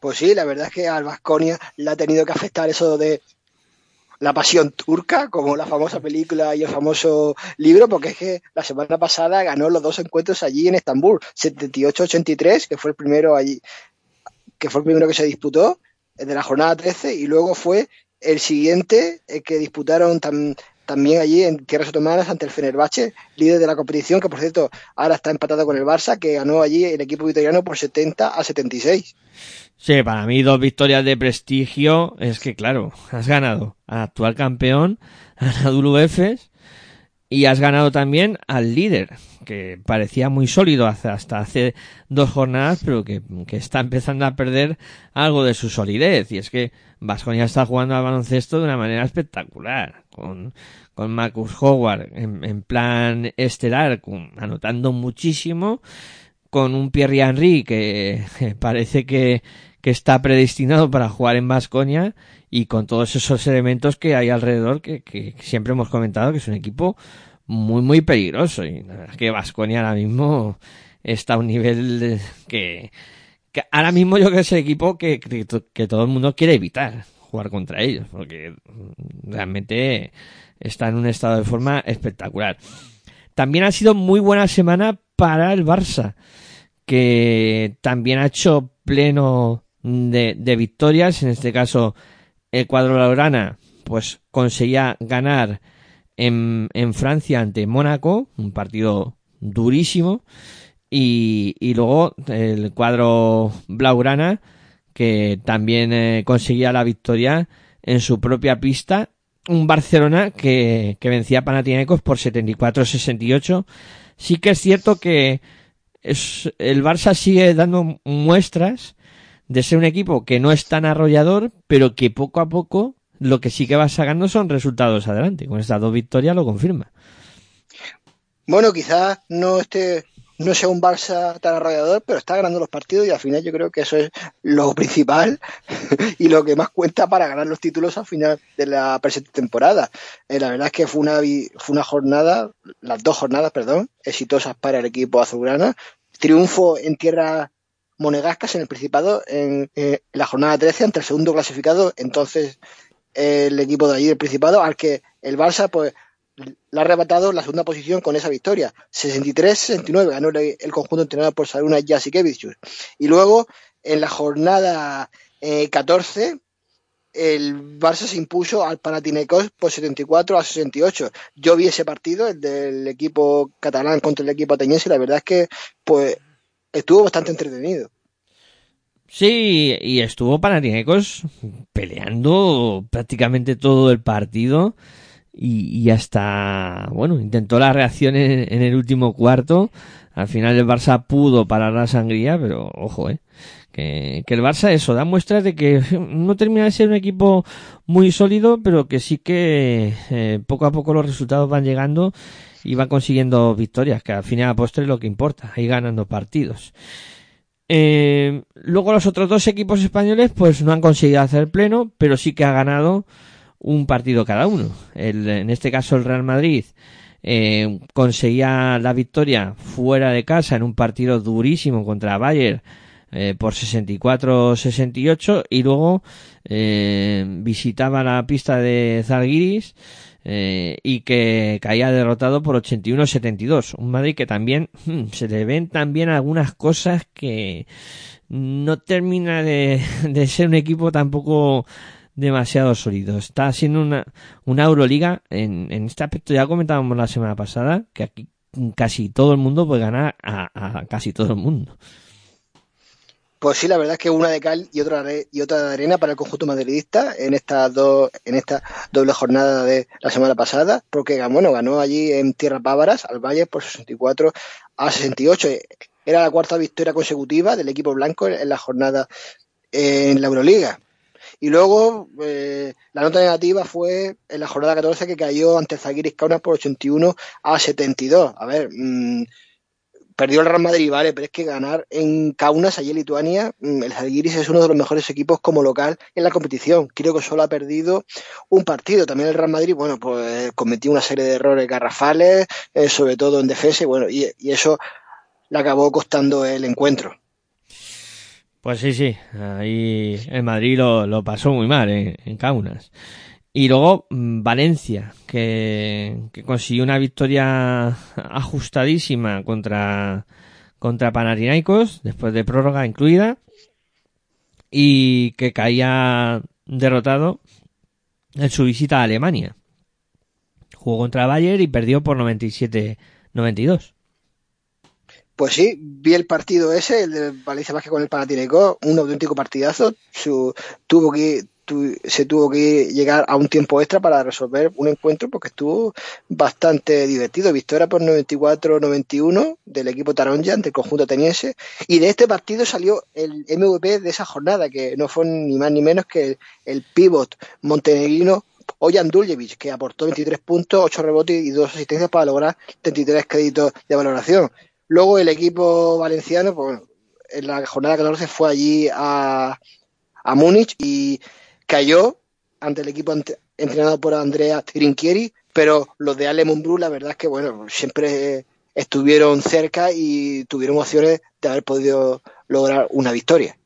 Pues sí, la verdad es que al Vasconia le ha tenido que afectar eso de la pasión turca, como la famosa película y el famoso libro, porque es que la semana pasada ganó los dos encuentros allí en Estambul, 78-83, que fue el primero allí, que fue el primero que se disputó, de la jornada 13, y luego fue el siguiente que disputaron tam- también allí en tierras otomanas ante el Fenerbahce, líder de la competición, que por cierto ahora está empatado con el Barça, que ganó allí el equipo vitoriano por 70 a 76. Sí, para mí dos victorias de prestigio es que, claro, has ganado al actual campeón, a Anadolu Efes, y has ganado también al líder, que parecía muy sólido hasta hace dos jornadas, pero que, que está empezando a perder algo de su solidez. Y es que Vasconia está jugando al baloncesto de una manera espectacular, con, con Marcus Howard en, en plan estelar, anotando muchísimo, con un Pierre Henry que parece que, que está predestinado para jugar en Vasconia y con todos esos elementos que hay alrededor que, siempre hemos comentado que es un equipo muy muy peligroso y la verdad es que Vasconia ahora mismo está a un nivel que, que ahora mismo yo creo que es el equipo que, que, todo el mundo quiere evitar jugar contra ellos porque realmente está en un estado de forma espectacular. También ha sido muy buena semana para el Barça, que también ha hecho pleno de victorias. En este caso, el cuadro Laurana, pues conseguía ganar en, en Francia ante Mónaco, un partido durísimo. Y, y luego el cuadro Blaugrana, que también eh, conseguía la victoria en su propia pista. Un Barcelona que, que vencía a Panathinaikos por 74-68. Sí que es cierto que es, el Barça sigue dando muestras de ser un equipo que no es tan arrollador, pero que poco a poco lo que sí que va sacando son resultados adelante. Con estas dos victorias lo confirma. Bueno, quizás no esté, no sea un Barça tan arrollador, pero está ganando los partidos y al final yo creo que eso es lo principal y lo que más cuenta para ganar los títulos al final de la presente temporada. Eh, la verdad es que fue una, fue una jornada, las dos jornadas, perdón, exitosas para el equipo azulgrana. Triunfo en tierra monegascas en el Principado en eh, la jornada 13 ante el segundo clasificado, entonces el equipo de allí del Principado, al que el Barça pues le ha arrebatado la segunda posición con esa victoria. 63-69 ganó el, conjunto entrenado por Saruna Jasikevicius. Y luego, en la jornada eh, 14, el Barça se impuso al Panathinaikos por 74 a 68. Yo vi ese partido, el del equipo catalán contra el equipo ateniense, y la verdad es que pues estuvo bastante entretenido. Sí, y estuvo Panathinaikos peleando prácticamente todo el partido y, hasta, bueno, intentó la reacción en, en el último cuarto. Al final el Barça pudo parar la sangría, pero ojo, eh, que, que el Barça eso da muestras de que no termina de ser un equipo muy sólido, pero que sí que eh, poco a poco los resultados van llegando y van consiguiendo victorias, que al final a postre es lo que importa, ahí ganando partidos. Eh, luego los otros dos equipos españoles pues no han conseguido hacer pleno, pero sí que ha ganado un partido cada uno. El, en este caso el Real Madrid eh, conseguía la victoria fuera de casa en un partido durísimo contra Bayern eh, por 64-68 y luego eh, visitaba la pista de Zalgiris eh, y que caía derrotado por 81-72. Un Madrid que también hmm, se le ven también algunas cosas que no termina de, de ser un equipo tampoco demasiado sólido. Está siendo una, una Euroliga en, en este aspecto, ya comentábamos la semana pasada, que aquí casi todo el mundo puede ganar a, a casi todo el mundo. Pues sí, la verdad es que una de cal y otra y otra de arena para el conjunto madridista en estas dos, en esta doble jornada de la semana pasada, porque bueno, ganó allí en Tierras Bávaras al Valle por 64 a 68. Era la cuarta victoria consecutiva del equipo blanco en la jornada en la Euroliga. Y luego eh, la nota negativa fue en la jornada 14 que cayó ante Zagiris Kaunas por 81 a 72. A ver, mmm, perdió el Real Madrid, vale, pero es que ganar en Kaunas, allí en Lituania, mm, el Zalgiris es uno de los mejores equipos como local en la competición. Creo que solo ha perdido un partido. También el Real Madrid, bueno, pues cometió una serie de errores garrafales, eh, sobre todo en defensa, y bueno, y, eso le acabó costando el encuentro. Pues sí, sí, ahí en Madrid lo, lo pasó muy mal en, en Kaunas. Y luego mm, Valencia, que, consiguió una victoria ajustadísima contra, contra Panathinaikos, después de prórroga incluida, y que caía derrotado en su visita a Alemania. Jugó contra Bayern y perdió por 97-92. Pues sí, vi el partido ese, el de Valencia Vázquez con el Panathinaikos, un auténtico partidazo. Su, tuvo que se tuvo que llegar a un tiempo extra para resolver un encuentro porque estuvo bastante divertido. Victoria por 94-91 del equipo Taronja ante el conjunto ateniense. Y de este partido salió el MVP de esa jornada, que no fue ni más ni menos que el, el montenegrino Ojan Duljevic, que aportó 23 puntos, 8 rebotes y 2 asistencias para lograr 33 créditos de valoración. Luego el equipo valenciano, pues, en la jornada 14 fue allí a, a Múnich y cayó ante el equipo entrenado por Andrea Trinchieri, pero los de Ale Mumbrú, la verdad es que bueno, siempre estuvieron cerca y tuvieron opciones de haber podido lograr una victoria.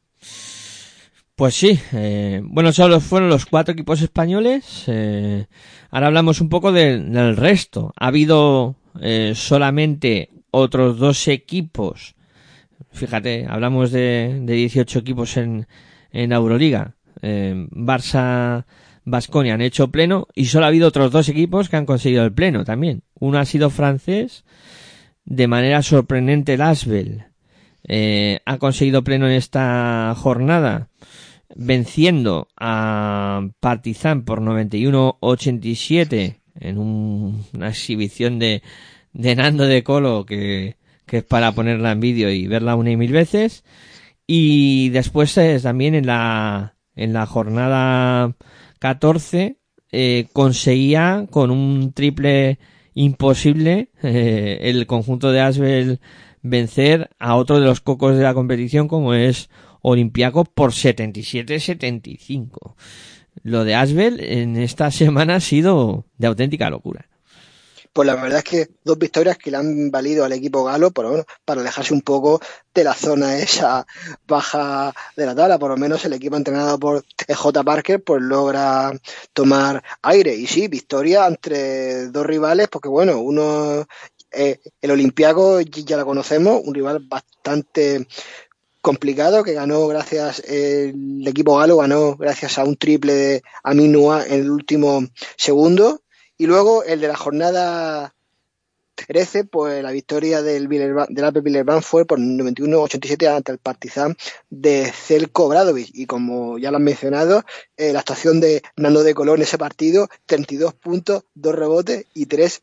Pues sí, eh, bueno, solo fueron los cuatro equipos españoles. Eh, ahora hablamos un poco de, del resto. Ha habido eh, solamente otros dos equipos. Fíjate, hablamos de, de 18 equipos en, en Euroliga. Eh, Barça, Basconia han hecho pleno y solo ha habido otros dos equipos que han conseguido el pleno también. Uno ha sido francés, de manera sorprendente el Asbel eh, ha conseguido pleno en esta jornada venciendo a Partizan por 91-87 en un, una exhibición de, de Nando de Colo que, que es para ponerla en vídeo y verla una y mil veces. Y después eh, también en la, en la jornada 14 eh, conseguía con un triple imposible eh, el conjunto de Asbel vencer a otro de los cocos de la competición como es Olympiaco por 77-75. Lo de Asbel en esta semana ha sido de auténtica locura pues la verdad es que dos victorias que le han valido al equipo galo por bueno, para alejarse un poco de la zona esa baja de la tabla. Por lo menos el equipo entrenado por J. Parker pues logra tomar aire. Y sí, victoria entre dos rivales, porque bueno, uno, eh, el Olimpiaco ya lo conocemos, un rival bastante complicado que ganó gracias el equipo galo ganó gracias a un triple de Aminua en el último segundo y luego el de la jornada 13, pues la victoria del, Villerban, del Alpe Villerban fue por 91-87 ante el Partizan de Celko Bradovic. Y como ya lo han mencionado, eh, la actuación de Nando de Colón en ese partido, 32 puntos, 2 rebotes y 3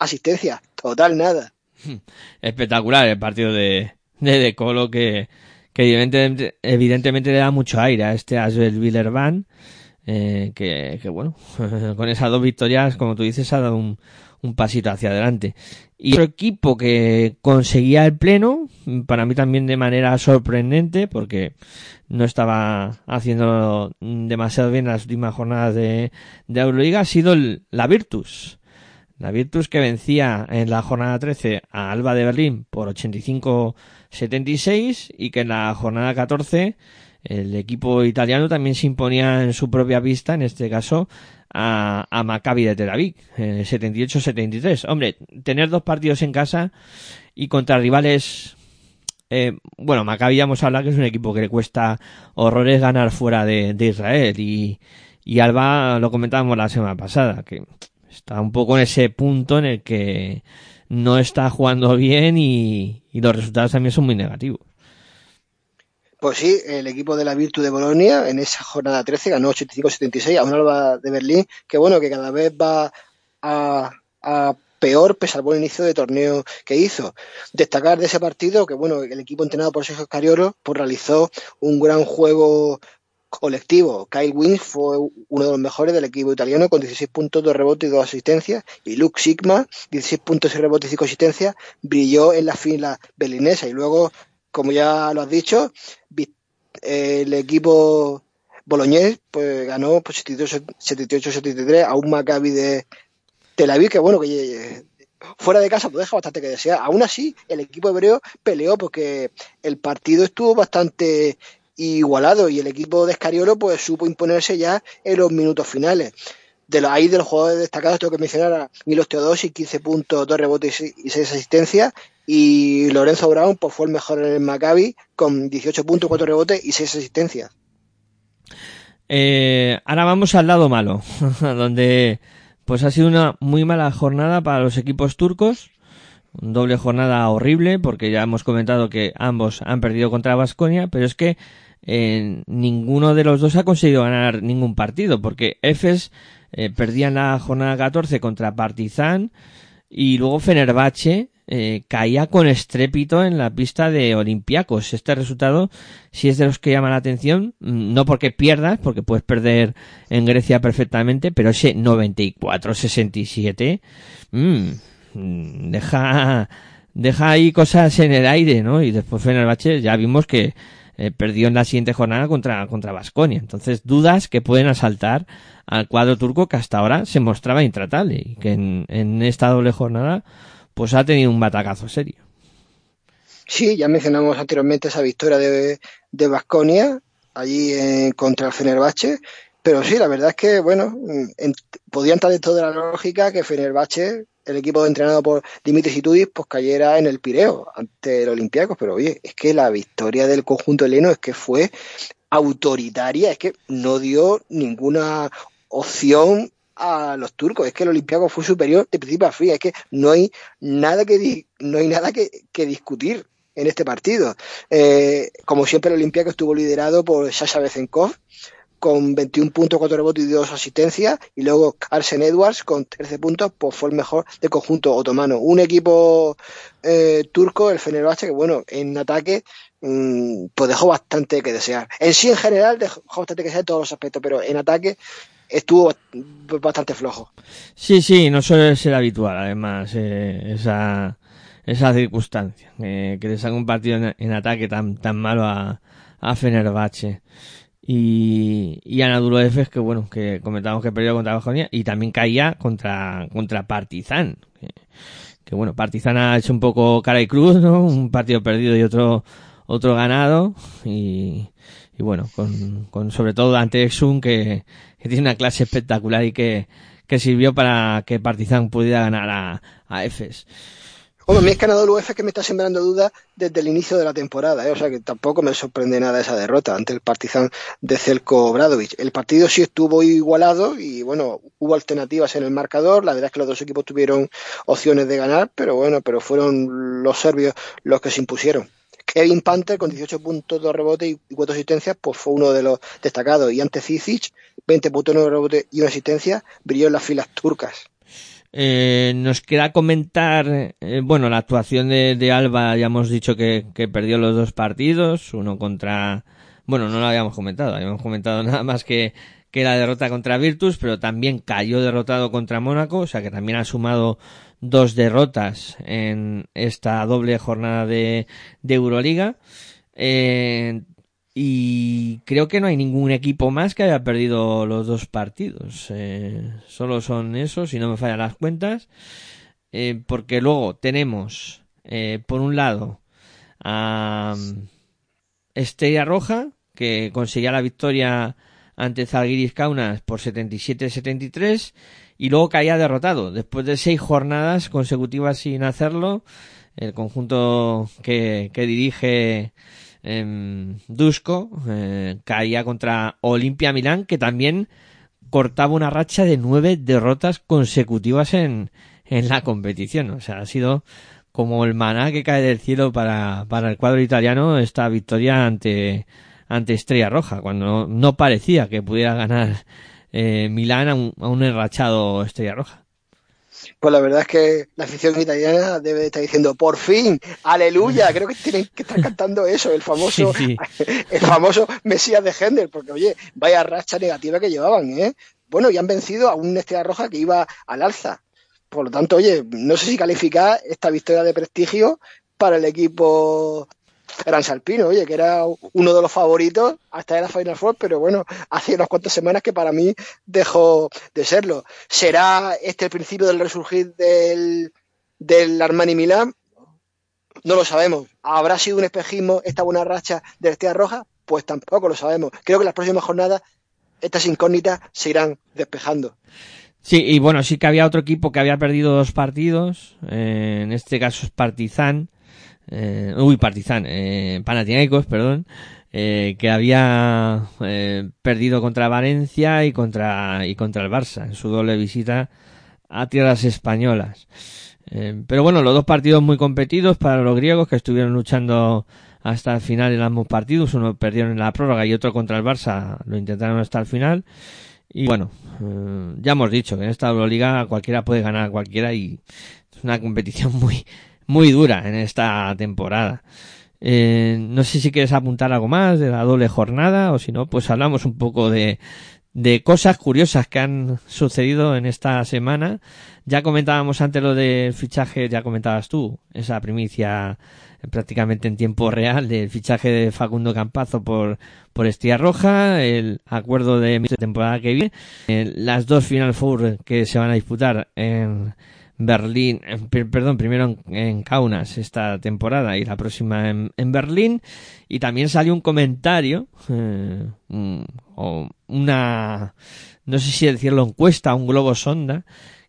asistencias. Total nada. Espectacular el partido de, de, de Colo que, que evidentemente, evidentemente le da mucho aire a este Asbel Villerban. Eh, que, que, bueno, con esas dos victorias, como tú dices, ha dado un, un pasito hacia adelante. Y otro equipo que conseguía el pleno, para mí también de manera sorprendente, porque no estaba haciendo demasiado bien las últimas jornadas de, de Euroliga, ha sido el, la Virtus. La Virtus que vencía en la jornada 13 a Alba de Berlín por 85-76 y que en la jornada 14 el equipo italiano también se imponía en su propia pista, en este caso, a, a Maccabi de Tel Aviv, eh, 78-73. Hombre, tener dos partidos en casa y contra rivales eh, bueno, Maccabi ya hemos hablado que es un equipo que le cuesta horrores ganar fuera de, de Israel y, y, Alba lo comentábamos la semana pasada, que está un poco en ese punto en el que no está jugando bien y, y los resultados también son muy negativos. Pues sí, el equipo de la Virtu de Bolonia en esa jornada 13 ganó 85-76 a un Alba de Berlín que bueno, que cada vez va a, peor pese al buen inicio de torneo que hizo. Destacar de ese partido que bueno, el equipo entrenado por Sergio Scariolo pues realizó un gran juego colectivo. Kyle Wins fue uno de los mejores del equipo italiano con 16 puntos, 2 rebotes y 2 asistencias. Y Luke Sigma, 16 puntos y rebotes y 5 asistencias, brilló en la fila berlinesa. Y luego, como ya lo has dicho, el equipo boloñés pues ganó pues, 78-73 a un Maccabi de Tel Aviv que bueno, que eh, fuera de casa pues deja bastante que desear. Aún así, el equipo hebreo peleó porque el partido estuvo bastante igualado y el equipo de Escariolo pues supo imponerse ya en los minutos finales. De los, ahí de los jugadores destacados tengo que mencionar a Milos Teodosi, 15 puntos, 2 rebotes y 6 asistencias. Y Lorenzo Brown pues fue el mejor en el Maccabi con 18 puntos, 4 rebotes y 6 asistencias. Eh, ahora vamos al lado malo, donde pues ha sido una muy mala jornada para los equipos turcos. Doble jornada horrible, porque ya hemos comentado que ambos han perdido contra Vasconia, pero es que eh, ninguno de los dos ha conseguido ganar ningún partido, porque Efes eh, perdía en la jornada 14 contra Partizan y luego Fenerbahce eh, caía con estrépito en la pista de Olympiacos. Este resultado, si es de los que llama la atención, mm, no porque pierdas, porque puedes perder en Grecia perfectamente, pero ese 94-67, mm, mm, deja, deja ahí cosas en el aire, ¿no? Y después Fenerbahce ya vimos que eh, perdió en la siguiente jornada contra contra Basconia. Entonces, dudas que pueden asaltar al cuadro turco que hasta ahora se mostraba intratable y que en, esta doble jornada pues ha tenido un batacazo serio. Sí, ya mencionamos anteriormente esa victoria de, de Basconia allí en, contra el Fenerbahce, pero sí, la verdad es que, bueno, en, podía entrar dentro de la lógica que Fenerbahce, el equipo entrenado por Dimitris Itudis, pues cayera en el Pireo ante el Olympiacos, pero oye, es que la victoria del conjunto heleno es que fue autoritaria, es que no dio ninguna opción a los turcos. Es que el Olympiacos fue superior de principio a fin. Es que no hay nada que no hay nada que, que discutir en este partido. Eh, como siempre, el Olympiacos estuvo liderado por Sasha Bezenkov con 21 puntos, 4 rebotes y 2 asistencias. Y luego Arsen Edwards con 13 puntos, pues fue el mejor del conjunto otomano. Un equipo eh, turco, el Fenerbahce, que bueno, en ataque mm, pues dejó bastante que desear. En sí, en general, dejó bastante que desear en todos los aspectos, pero en ataque estuvo bast- bastante flojo. Sí, sí, no suele ser habitual, además, eh, esa, esa circunstancia, eh, que le salga un partido en, en ataque tan, tan malo a, a Fenerbahce. Y, y Anadolu Efes, que bueno, que comentábamos que perdió contra Bajonia, y también caía contra, contra Partizan. Que, que bueno, Partizan ha hecho un poco cara y cruz, ¿no? Un partido perdido y otro, otro ganado, y, y bueno, con, con sobre todo ante Exum, que, que tiene una clase espectacular y que, que sirvió para que Partizan pudiera ganar a, a Efes. Hombre, a mí es que que me está sembrando dudas desde el inicio de la temporada, ¿eh? o sea que tampoco me sorprende nada esa derrota ante el Partizan de Zelko Bradovic. El partido sí estuvo igualado y bueno, hubo alternativas en el marcador, la verdad es que los dos equipos tuvieron opciones de ganar, pero bueno, pero fueron los serbios los que se impusieron. Kevin Panther con 18 puntos, 2 rebotes y 4 asistencias, pues fue uno de los destacados. Y ante Cicic, 20 puntos, 9 rebotes y una asistencia, brilló en las filas turcas. Eh, nos queda comentar, eh, bueno, la actuación de, de Alba, ya hemos dicho que, que perdió los dos partidos, uno contra, bueno, no lo habíamos comentado, habíamos comentado nada más que, que la derrota contra Virtus, pero también cayó derrotado contra Mónaco, o sea que también ha sumado dos derrotas en esta doble jornada de, de Euroliga. Eh, y creo que no hay ningún equipo más que haya perdido los dos partidos. Eh, solo son esos, si no me fallan las cuentas. Eh, porque luego tenemos, eh, por un lado, a um, Estrella Roja, que conseguía la victoria ante Zalgiris Kaunas por 77-73 y luego caía derrotado. Después de seis jornadas consecutivas sin hacerlo, el conjunto que, que dirige eh, Dusko caía contra Olimpia Milán, que también cortaba una racha de nueve derrotas consecutivas en, en la competición. O sea, ha sido como el maná que cae del cielo para, para el cuadro italiano esta victoria ante, ante Estrella Roja, cuando no parecía que pudiera ganar eh, Milán a un, a un enrachado Estrella Roja. Pues la verdad es que la afición italiana debe de estar diciendo, por fin, aleluya, creo que tienen que estar cantando eso, el famoso, Sí, el famoso Mesías de Händel, porque oye, vaya racha negativa que llevaban, ¿eh? Bueno, y han vencido a un Estrella Roja que iba al alza. Por lo tanto, oye, no sé si calificar esta victoria de prestigio para el equipo Transalpino, oye, que era uno de los favoritos hasta la Final Four, pero bueno, hace unas cuantas semanas que para mí dejó de serlo. ¿Será este el principio del resurgir del, del Armani Milán? No lo sabemos. ¿Habrá sido un espejismo esta buena racha de la Estrella Roja? Pues tampoco lo sabemos. Creo que las próximas jornadas estas incógnitas se irán despejando. Sí, y bueno, sí que había otro equipo que había perdido dos partidos, eh, en este caso es Partizan, eh, uy, Partizan, eh, Panathinaikos, perdón, eh, que había eh, perdido contra Valencia y contra, y contra el Barça en su doble visita a tierras españolas. Eh, pero bueno, los dos partidos muy competidos para los griegos que estuvieron luchando hasta el final en ambos partidos. Uno perdieron en la prórroga y otro contra el Barça lo intentaron hasta el final. Y bueno, ya hemos dicho que en esta Euroliga cualquiera puede ganar a cualquiera y es una competición muy, muy dura en esta temporada. Eh, no sé si quieres apuntar algo más de la doble jornada o si no, pues hablamos un poco de, de cosas curiosas que han sucedido en esta semana. Ya comentábamos antes lo del fichaje, ya comentabas tú, esa primicia prácticamente en tiempo real del fichaje de Facundo Campazo por, por Estía Roja, el acuerdo de temporada que viene, eh, las dos Final Four que se van a disputar en Berlín, eh, per- perdón, primero en, en Kaunas esta temporada y la próxima en, en Berlín. Y también salió un comentario, eh, un- o una, no sé si decirlo encuesta, un globo sonda,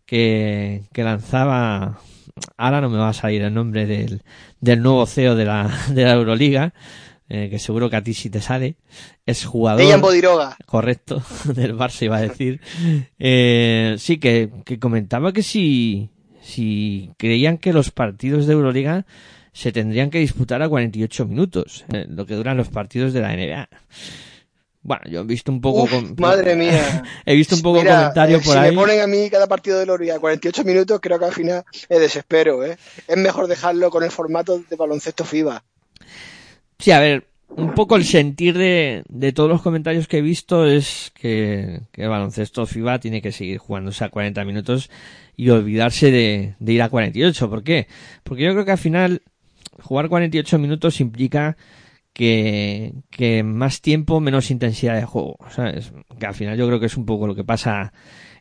que, que lanzaba, ahora no me va a salir el nombre del, del nuevo CEO de la, de la Euroliga, eh, que seguro que a ti sí te sale, es jugador. Dejan Bodiroga. Correcto, del Barça iba a decir. Eh, sí, que, que comentaba que si, si creían que los partidos de Euroliga se tendrían que disputar a 48 minutos, eh, lo que duran los partidos de la NBA. Bueno, yo he visto un poco... Uf, madre mía. He visto un poco Mira, comentario eh, por si ahí. me ponen a mí cada partido de Loria 48 minutos, creo que al final es desespero, ¿eh? Es mejor dejarlo con el formato de baloncesto FIBA. Sí, a ver, un poco el sentir de, de todos los comentarios que he visto es que, el baloncesto FIBA tiene que seguir jugándose a 40 minutos y olvidarse de, ir a 48. ¿Por qué? Porque yo creo que al final jugar 48 minutos implica que, más tiempo, menos intensidad de juego. ¿sabes? Que al final yo creo que es un poco lo que pasa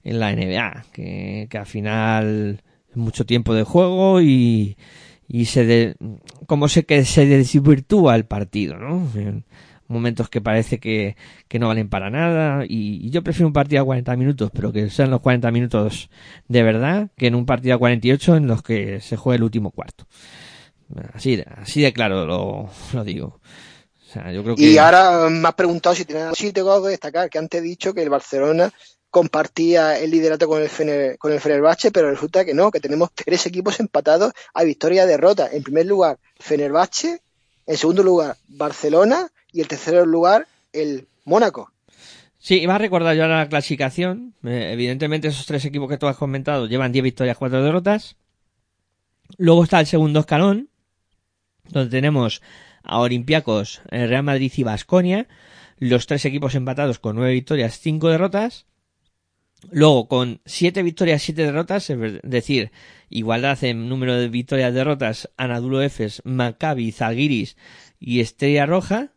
en la NBA. Que, que al final mucho tiempo de juego y, y se de, como se que se desvirtúa el partido, ¿no? En momentos que parece que, que no valen para nada y, y yo prefiero un partido a 40 minutos, pero que sean los 40 minutos de verdad, que en un partido a 48 en los que se juegue el último cuarto. Así de, así de claro lo, lo digo. O sea, yo creo que Y ahora me has preguntado si tienes sí tengo algo que destacar, que antes he dicho que el Barcelona compartía el liderato con el, con el Fenerbahce, pero resulta que no, que tenemos tres equipos empatados a victoria y derrota. En primer lugar, Fenerbahce, en segundo lugar, Barcelona y en tercer lugar, el Mónaco. Sí, iba a recordar yo ahora la clasificación. Eh, evidentemente esos tres equipos que tú has comentado llevan 10 victorias, 4 derrotas. Luego está el segundo escalón, donde tenemos a Olympiacos, eh, Real Madrid y Basconia, los tres equipos empatados con 9 victorias, 5 derrotas. Luego con 7 victorias, 7 derrotas, es decir, igualdad en número de victorias derrotas, Anadolu Efes, Maccabi, Zalgiris y Estrella Roja.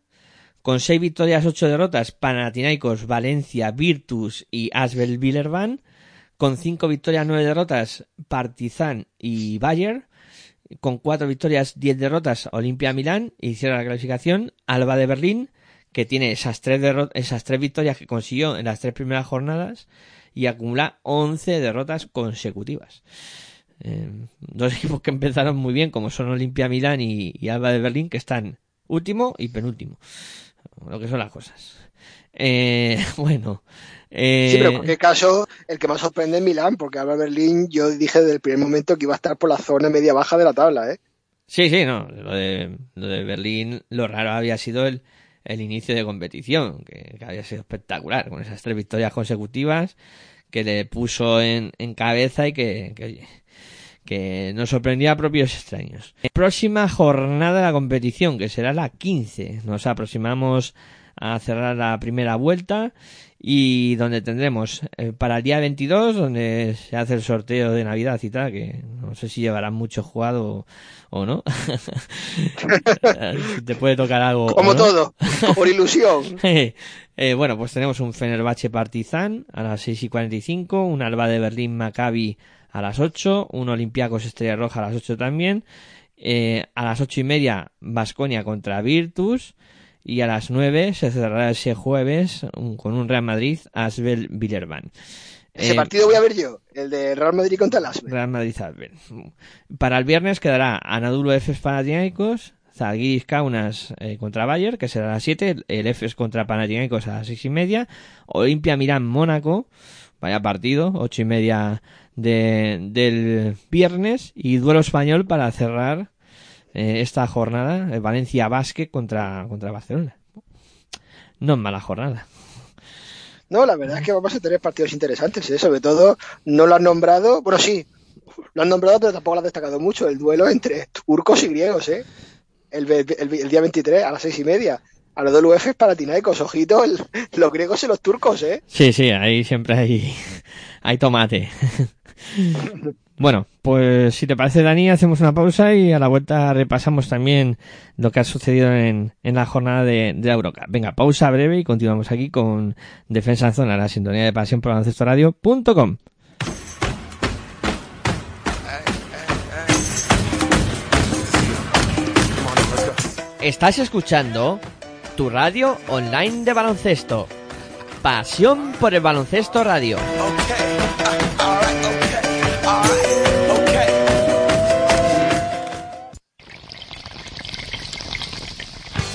Con 6 victorias, 8 derrotas, Panathinaikos, Valencia, Virtus y Asbel Villerban. Con 5 victorias, 9 derrotas, Partizan y Bayer. Con 4 victorias, 10 derrotas, Olimpia Milán. Y cierra la clasificación, Alba de Berlín, que tiene esas 3, esas tres victorias que consiguió en las tres primeras jornadas y acumula 11 derrotas consecutivas. Eh, dos equipos que empezaron muy bien, como son Olimpia Milán y, y Alba de Berlín, que están último y penúltimo. Lo que son las cosas. Eh, bueno. eh, Sí, pero en cualquier caso, el que más sorprende es Milán, porque Alba Berlín, yo dije desde el primer momento que iba a estar por la zona media-baja de la tabla, ¿eh? Sí, sí, no. Lo de, lo de Berlín, lo raro había sido el, el inicio de competición, que, que había sido espectacular, con esas tres victorias consecutivas que le puso en, en cabeza y que, que, oye, que nos sorprendía a propios extraños. Próxima jornada de la competición, que será la 15. Nos aproximamos a cerrar la primera vuelta y donde tendremos eh, para el día 22 donde se hace el sorteo de Navidad y tal que no sé si llevarán mucho jugado o no te puede tocar algo Como no. todo, por ilusión. Eh, bueno, pues tenemos un Fenerbahce Partizan a las 6 y 45, un Alba de Berlín Maccabi a las 8, un Olympiacos Estrella Roja a las 8 también, eh, a las ocho y media Basconia contra Virtus y a las 9 se cerrará ese jueves con un Real Madrid Asbel Villerban. Ese Eh, partido voy a ver yo, el de Real Madrid contra el Asbel. Real Madrid Asbel. Para el viernes quedará Anadolu Efes Panathinaikos, Zalgiris Kaunas eh, contra Bayern, que será a las 7, el Efes contra Panathinaikos a las 6 y media, Olimpia Milán Mónaco, vaya partido, 8 y media de, del viernes, y duelo español para cerrar eh, esta jornada, eh, Valencia Basket contra, contra Barcelona. No es mala jornada. No, la verdad es que vamos a tener partidos interesantes, ¿eh? sobre todo no lo han nombrado, bueno sí, lo han nombrado pero tampoco lo han destacado mucho, el duelo entre turcos y griegos, ¿eh? El, ve- el- el día 23 a las seis y media. A los del UF es Panathinaikos, ojito, el- los griegos y los turcos, ¿eh? Sí, sí, ahí siempre hay, hay tomate. Bueno, pues si te parece, Dani, hacemos una pausa y a la vuelta repasamos también lo que ha sucedido en, en la jornada de, de la Eurocup. Venga, pausa breve y continuamos aquí con Defensa en Zona, la sintonía de pasión por baloncestoradio.com. Estás escuchando tu radio online de baloncesto. Pasión por el baloncesto radio.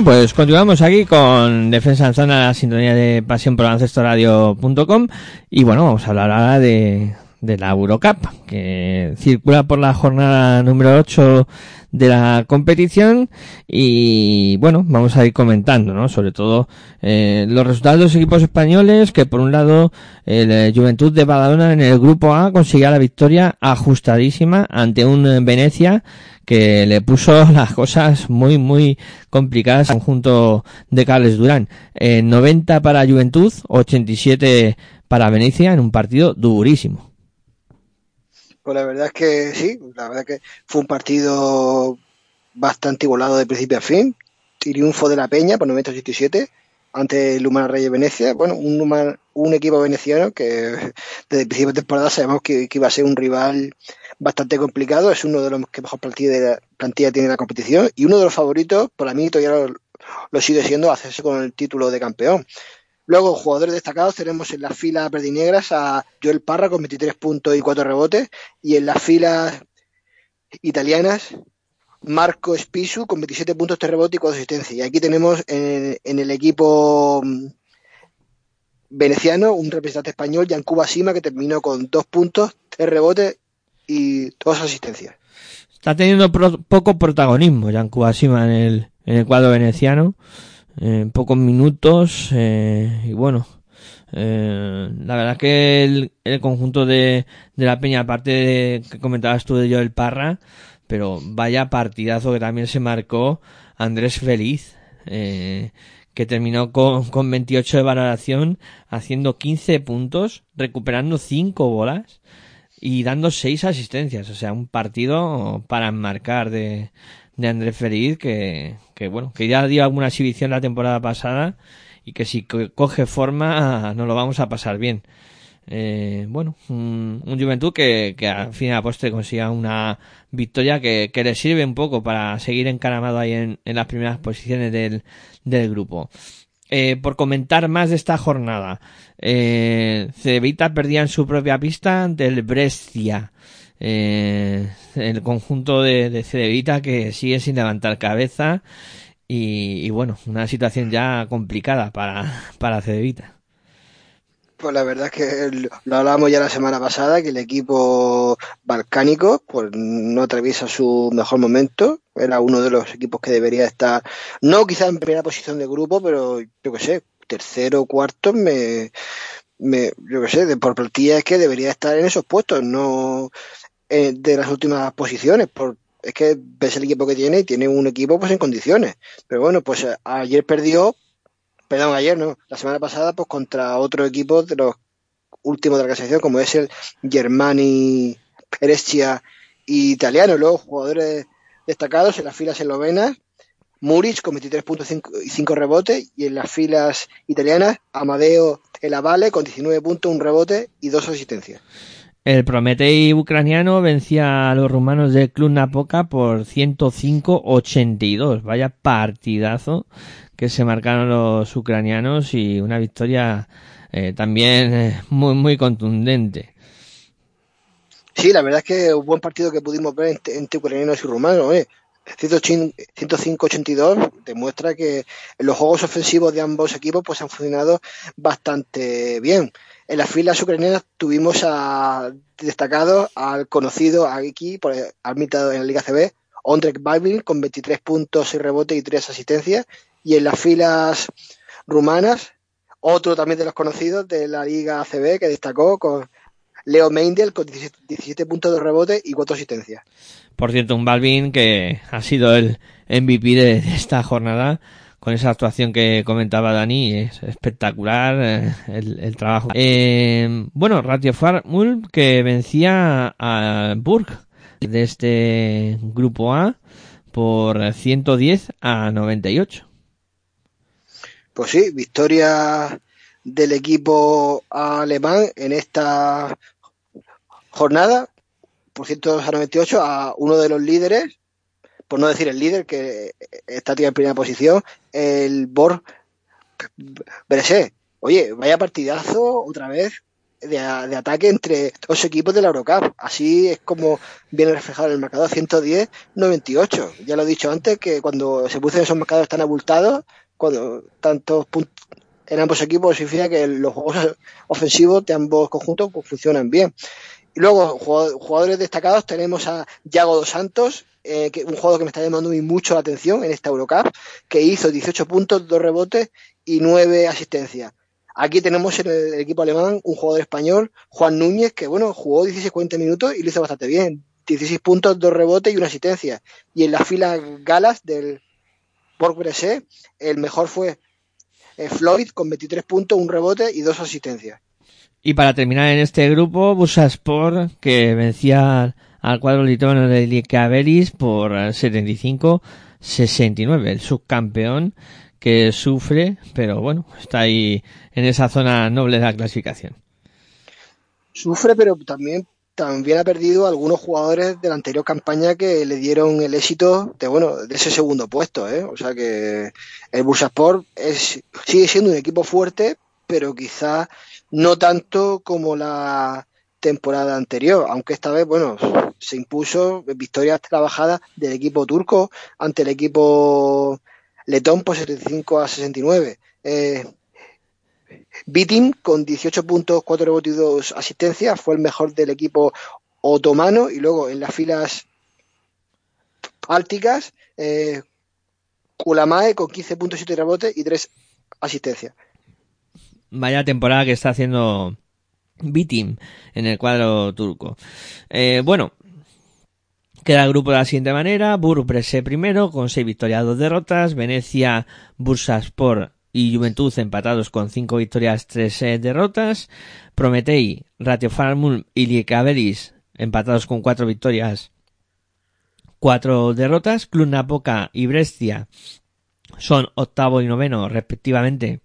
Bueno, pues continuamos aquí con Defensa en Zona, la sintonía de pasión por baloncestoradio.com y bueno, vamos a hablar ahora de, de la Eurocup, que circula por la jornada número 8 de la competición y bueno, vamos a ir comentando, ¿no? Sobre todo eh, los resultados de los equipos españoles, que por un lado el eh, Juventud de Badalona en el grupo A conseguía la victoria ajustadísima ante un eh, Venecia que le puso las cosas muy muy complicadas al conjunto de Carles Durán. Eh, 90 para Juventud, 87 para Venecia en un partido durísimo. Pues la verdad es que sí, la verdad es que fue un partido bastante igualado de principio a fin. Triunfo de la Peña por 987 ante el Humana Reyes Venecia. Bueno, un, un equipo veneciano que desde el principio de temporada sabemos que, que iba a ser un rival bastante complicado. Es uno de los que mejor plantilla, de la, tiene la competición y uno de los favoritos, para mí todavía lo, sigue siendo, hacerse con el título de campeón. Luego, jugadores destacados, tenemos en las filas verdinegras a Joel Parra con 23 puntos y 4 rebotes. Y en las filas italianas, Marco Spisu con 27 puntos, 3 rebotes y 4 asistencias. Y aquí tenemos en, en el equipo mm, veneciano un representante español, Yancuba Sima, que terminó con 2 puntos, 3 rebotes y 2 asistencias. Está teniendo pro- poco protagonismo Jan Kubasima en el, en el cuadro veneciano. Eh, pocos minutos eh, y bueno, eh, la verdad que el, el conjunto de, de la Peña, aparte de que comentabas tú de Joel Parra, pero vaya partidazo que también se marcó Andrés Feliz, eh, que terminó con, con 28 de valoración, haciendo 15 puntos, recuperando 5 bolas y dando 6 asistencias. O sea, un partido para enmarcar de, de Andrés Feliz que, que bueno, que ya dio alguna exhibición la temporada pasada y que si co- coge forma nos lo vamos a pasar bien. Eh, bueno, un, un Juventud que, que al fin y al postre consiga una victoria que, que le sirve un poco para seguir encaramado ahí en, en las primeras posiciones del, del grupo. Eh, por comentar más de esta jornada, eh, Cedevita perdía en su propia pista ante el Brescia. Eh, el conjunto de, de Cedevita que sigue sin levantar cabeza y, y bueno, una situación ya complicada para, para Cedevita. Pues la verdad es que lo hablábamos ya la semana pasada, que el equipo balcánico pues no atraviesa su mejor momento. Era uno de los equipos que debería estar, no quizá en primera posición de grupo, pero yo qué sé, tercero o cuarto, me, yo qué sé, de por plantilla es que debería estar en esos puestos, no eh, de las últimas posiciones. Por, es que ves el equipo que tiene y tiene un equipo pues en condiciones. Pero bueno, pues eh, ayer perdió perdón, ayer no, la semana pasada, pues contra otro equipo de los últimos de la clasificación, como es el Germani, Perescia y Italiano. Luego, jugadores destacados en las filas eslovenas, Muric con 23 puntos cinco- y 5 rebotes, y en las filas italianas, Amadeo Elavale con 19 puntos, un rebote y dos asistencias. El Prometei ucraniano vencía a los rumanos del Club Napoca por 105-82. Vaya partidazo que se marcaron los ucranianos y una victoria eh, también eh, muy muy contundente. Sí, la verdad es que un buen partido que pudimos ver entre, ucranianos y rumanos. oye. 105-82 demuestra que los juegos ofensivos de ambos equipos pues han funcionado bastante bien. En las filas ucranianas tuvimos destacado al conocido aquí por admitado en la Liga CB, Ondrek Babin con 23 puntos, 6 rebotes y 3 asistencias. Y en las filas rumanas, otro también de los conocidos de la Liga ACB que destacó con Leo Meindel con 17, 17 puntos de rebote y 4 asistencias. Por cierto, un Balvin que ha sido el MVP de, esta jornada con esa actuación que comentaba Dani, es espectacular eh, el, trabajo. Eh, bueno, Ratio Farmul que vencía a Burg de este grupo A por 110 a 98. Pues sí, victoria del equipo alemán en esta jornada por 102 a 98 a uno de los líderes, por no decir el líder que está en primera posición, el Bresé. Oye, vaya partidazo otra vez de, de, ataque entre dos equipos de la Eurocup. Así es como viene reflejado en el marcador 110-98. Ya lo he dicho antes que cuando se pusieron esos marcadores tan abultados, cuando tantos puntos en ambos equipos significa que los juegos ofensivos de ambos conjuntos funcionan bien. Y luego, jugado- jugadores destacados, tenemos a Yago Dos Santos, eh, que un jugador que me está llamando muy mucho la atención en esta Eurocup, que hizo 18 puntos, 2 rebotes y 9 asistencias. Aquí tenemos en el equipo alemán un jugador español, Juan Núñez, que bueno, jugó 16-40 minutos y lo hizo bastante bien. 16 puntos, 2 rebotes y una asistencia. Y en las filas galas del Borg Bresse, el mejor fue eh, Floyd con 23 puntos, un rebote y dos asistencias. Y para terminar en este grupo, Bursaspor, que vencía al cuadro lituano de Licaveris por eh, 75-69, el subcampeón que sufre, pero bueno, está ahí en esa zona noble de la clasificación. Sufre, pero también, también ha perdido algunos jugadores de la anterior campaña que le dieron el éxito de, bueno, de ese segundo puesto, ¿eh? O sea que el Bursaspor es, sigue siendo un equipo fuerte, pero quizá no tanto como la temporada anterior, aunque esta vez, bueno, se impuso victorias trabajadas del equipo turco ante el equipo letón por 75 a 69. Eh, Bitim con 18 puntos, 4 rebotes y 2 asistencias fue el mejor del equipo otomano y luego en las filas bálticas eh, Kulamae con 15 puntos, 7 rebotes y 3 asistencias. Vaya temporada que está haciendo Bitim en el cuadro turco. Eh, bueno, queda el grupo de la siguiente manera. Burbrese primero con 6 victorias, 2 derrotas. Venecia, Bursaspor y Juventud empatados con 5 victorias, 3 derrotas. Prometei, Ratio Farmul y Liekaveris empatados con 4 victorias, 4 derrotas. Club Napoca y Brescia son octavo y noveno respectivamente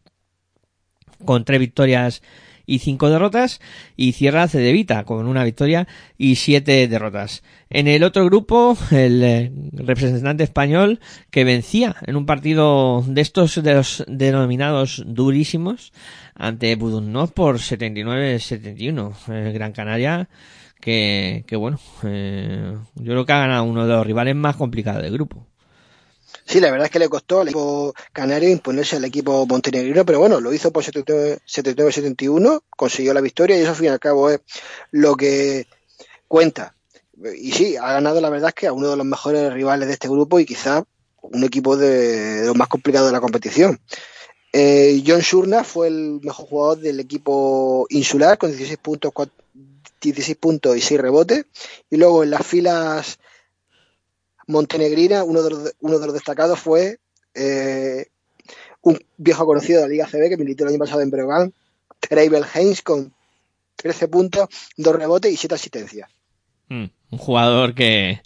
con tres victorias y cinco derrotas y cierra Cedevita con una victoria y siete derrotas. En el otro grupo, el eh, representante español que vencía en un partido de estos de los denominados durísimos ante Budunov por 79-71. El Gran Canaria que, que bueno, eh, yo creo que ha ganado uno de los rivales más complicados del grupo. Sí, la verdad es que le costó al equipo canario imponerse al equipo montenegrino, pero bueno, lo hizo por 79-71, consiguió la victoria y eso al fin y al cabo es lo que cuenta. Y sí, ha ganado la verdad es que a uno de los mejores rivales de este grupo y quizá un equipo de, los más complicados de la competición. Eh, John Shurna fue el mejor jugador del equipo insular con 16 puntos, 4 16 puntos y 6 rebotes. Y luego en las filas montenegrina, uno de los, uno de los destacados fue eh, un viejo conocido de la Liga CB que militó el año pasado en Breogán, Treibel Heinz, con 13 puntos, 2 rebotes y 7 asistencias. Mm, un jugador que,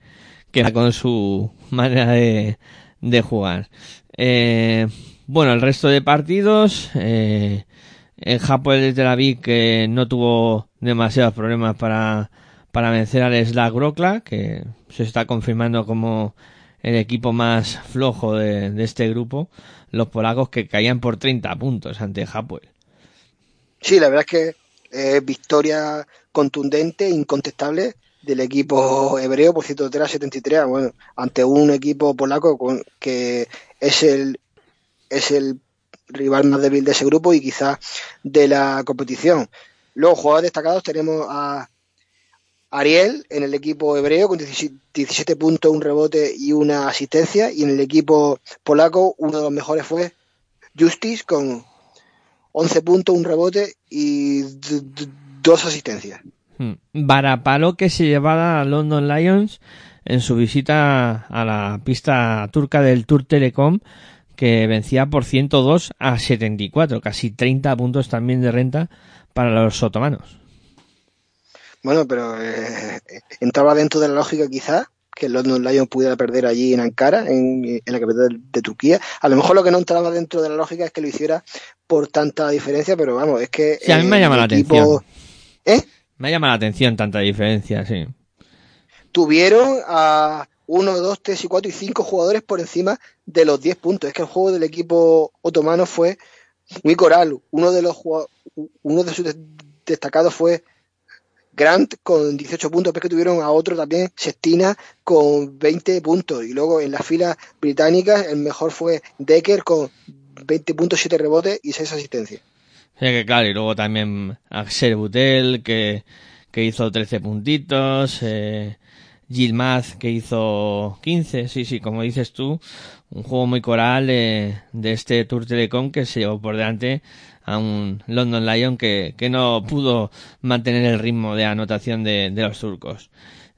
que va con su manera de, jugar. Eh, bueno, el resto de partidos, eh, el Hapoel de Tel Aviv que no tuvo demasiados problemas para, para vencer al Slack Grokla, que se está confirmando como el equipo más flojo de, de este grupo, los polacos que caían por 30 puntos ante Hapoel. Sí, la verdad es que eh, victoria contundente, incontestable del equipo hebreo por 103 a 73, bueno, ante un equipo polaco con, que es el es el rival más débil de ese grupo y quizás de la competición. Luego, jugadores destacados, tenemos a Ariel en el equipo hebreo con 17, 17 puntos, un rebote y una asistencia. Y en el equipo polaco, uno de los mejores fue Justice con 11 puntos, un rebote y dos asistencias. Mm. Varapalo que se llevaba a London Lions en su visita a la pista turca del Tour Telecom que vencía por 102 a 74, casi 30 puntos también de renta para los otomanos. Bueno, pero eh, entraba dentro de la lógica quizás que el London Lions pudiera perder allí en Ankara, en, en la capital de, de Turquía. A lo mejor lo que no entraba dentro de la lógica es que lo hiciera por tanta diferencia, pero vamos, es que... Sí, a mí me llama la equipo- atención. ¿Eh? Me llama la atención tanta diferencia, sí. tuvieron a 1, 2, 3 y 4 y 5 jugadores por encima de los 10 puntos. Es que el juego del equipo otomano fue muy coral. Uno de los uno de sus des- destacados fue Grant con 18 puntos, pero es que tuvieron a otro también, Sextina, con 20 puntos. Y luego en las filas británicas el mejor fue Decker con 20 puntos, 7 rebotes y 6 asistencias. Sea que claro, y luego también Axel Butel, que, que hizo 13 puntitos, eh, Gilmaz que hizo 15, sí, sí, como dices tú, un juego muy coral eh, de este Tour Telecom que se llevó por delante a un London Lion que, que no pudo mantener el ritmo de anotación de, de los turcos.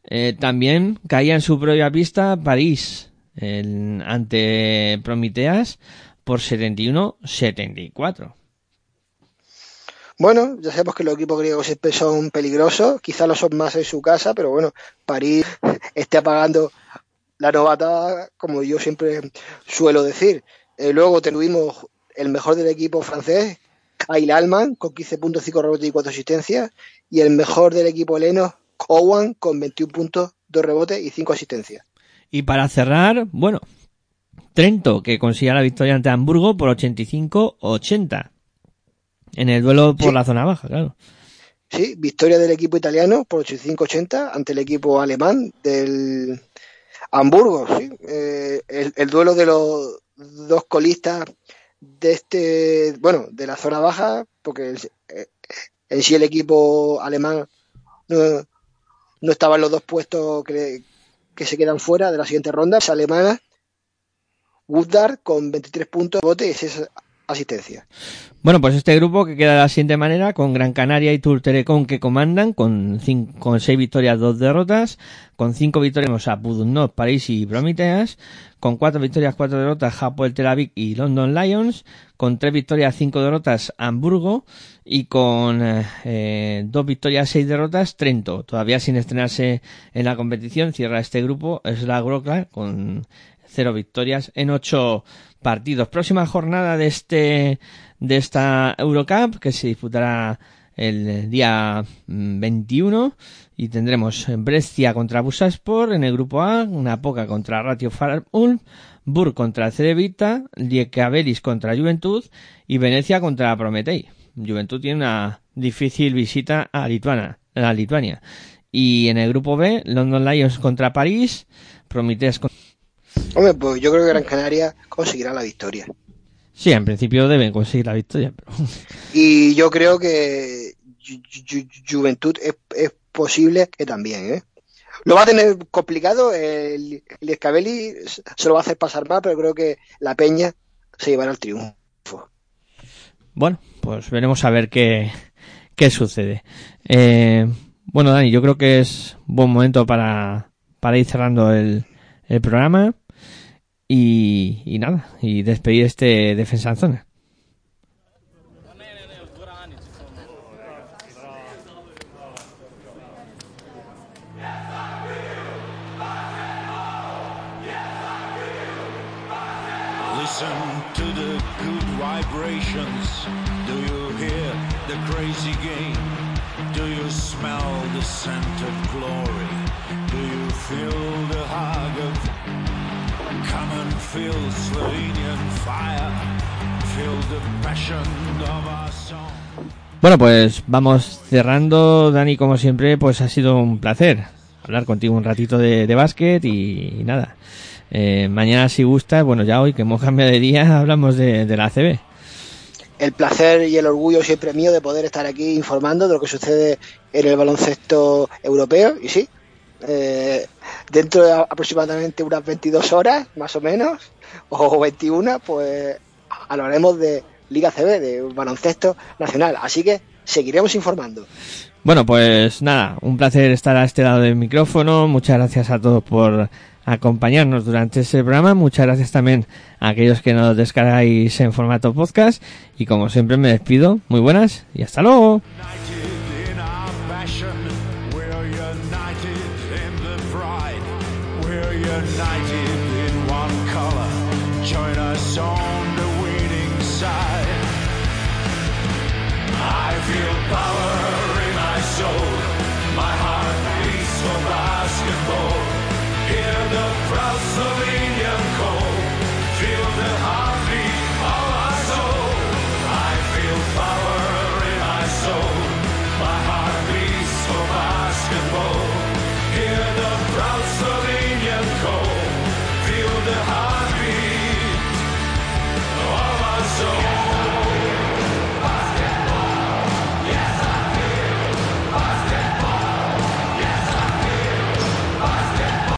Eh, también caía en su propia pista París ante Prometeas por 71-74. Bueno, ya sabemos que los equipos griegos son peligrosos, quizás lo son más en su casa, pero bueno, París esté apagando la novata, como yo siempre suelo decir. Eh, luego tuvimos el mejor del equipo francés, Kyle Alman, con 15 puntos, 5 rebotes y 4 asistencias, y el mejor del equipo heleno, Owen, con 21 puntos, 2 rebotes y 5 asistencias. Y para cerrar, bueno, Trento, que consigue la victoria ante Hamburgo por 85-80. En el duelo por Sí. la zona baja, claro. Sí, victoria del equipo italiano por 85-80 ante el equipo alemán del Hamburgo. Sí. Eh, el, el duelo de los dos colistas de este, bueno, de la zona baja, porque eh, en sí el equipo alemán no, no estaba en los dos puestos que, que se quedan fuera de la siguiente ronda. Es alemana, Woodard con 23 puntos, bote y 6 asistencias. Bueno, pues este grupo que queda de la siguiente manera, con Gran Canaria y Tour Telecom que comandan, con, cin- con seis victorias, dos derrotas, con cinco victorias a Budunov, París y Prometheas, con cuatro victorias, cuatro derrotas, Hapoel Tel Aviv y London Lions, con tres victorias, cinco derrotas, Hamburgo, y con eh, dos victorias, seis derrotas, Trento. Todavía sin estrenarse en la competición, cierra este grupo, es la Grokla, con cero victorias en ocho partidos. Próxima jornada de este de esta Eurocup que se disputará el día mm, 21 y tendremos Brescia contra Busaspor en el grupo A, Napoca contra Ratio Ulm, Bur contra Cedevita, Liekabelis contra Juventud y Venecia contra Prometei. Juventud tiene una difícil visita a Lituania, a Lituania. Y en el grupo B, London Lions contra París, Prometheus contra Hombre, pues yo creo que Gran Canaria conseguirá la victoria. Sí, en principio deben conseguir la victoria, pero Y yo creo que Ju- Ju- Ju- Juventud es, es posible que también, ¿eh? Lo va a tener complicado, el, el Escabeli se lo va a hacer pasar mal, pero creo que la Peña se llevará el triunfo. bueno, pues veremos a ver qué, qué sucede. Eh, bueno, Dani, yo creo que es buen momento para, para ir cerrando el, el programa y, nada, y despedir este defensa en zona. Bueno, pues vamos cerrando, Dani, como siempre, pues ha sido un placer hablar contigo un ratito de, básquet y, nada. Eh, mañana si gusta, bueno, ya hoy que hemos cambiado de día, hablamos de, la ACB. El placer y el orgullo siempre mío de poder estar aquí informando de lo que sucede en el baloncesto europeo. Y sí, eh, dentro de aproximadamente unas 22 horas, más o menos, o 21, pues hablaremos de Liga CB, de baloncesto nacional. Así que seguiremos informando. Bueno, pues nada, un placer estar a este lado del micrófono. Muchas gracias a todos por acompañarnos durante este programa. Muchas gracias también a aquellos que nos descargáis en formato podcast. Y como siempre me despido. Muy buenas y hasta luego.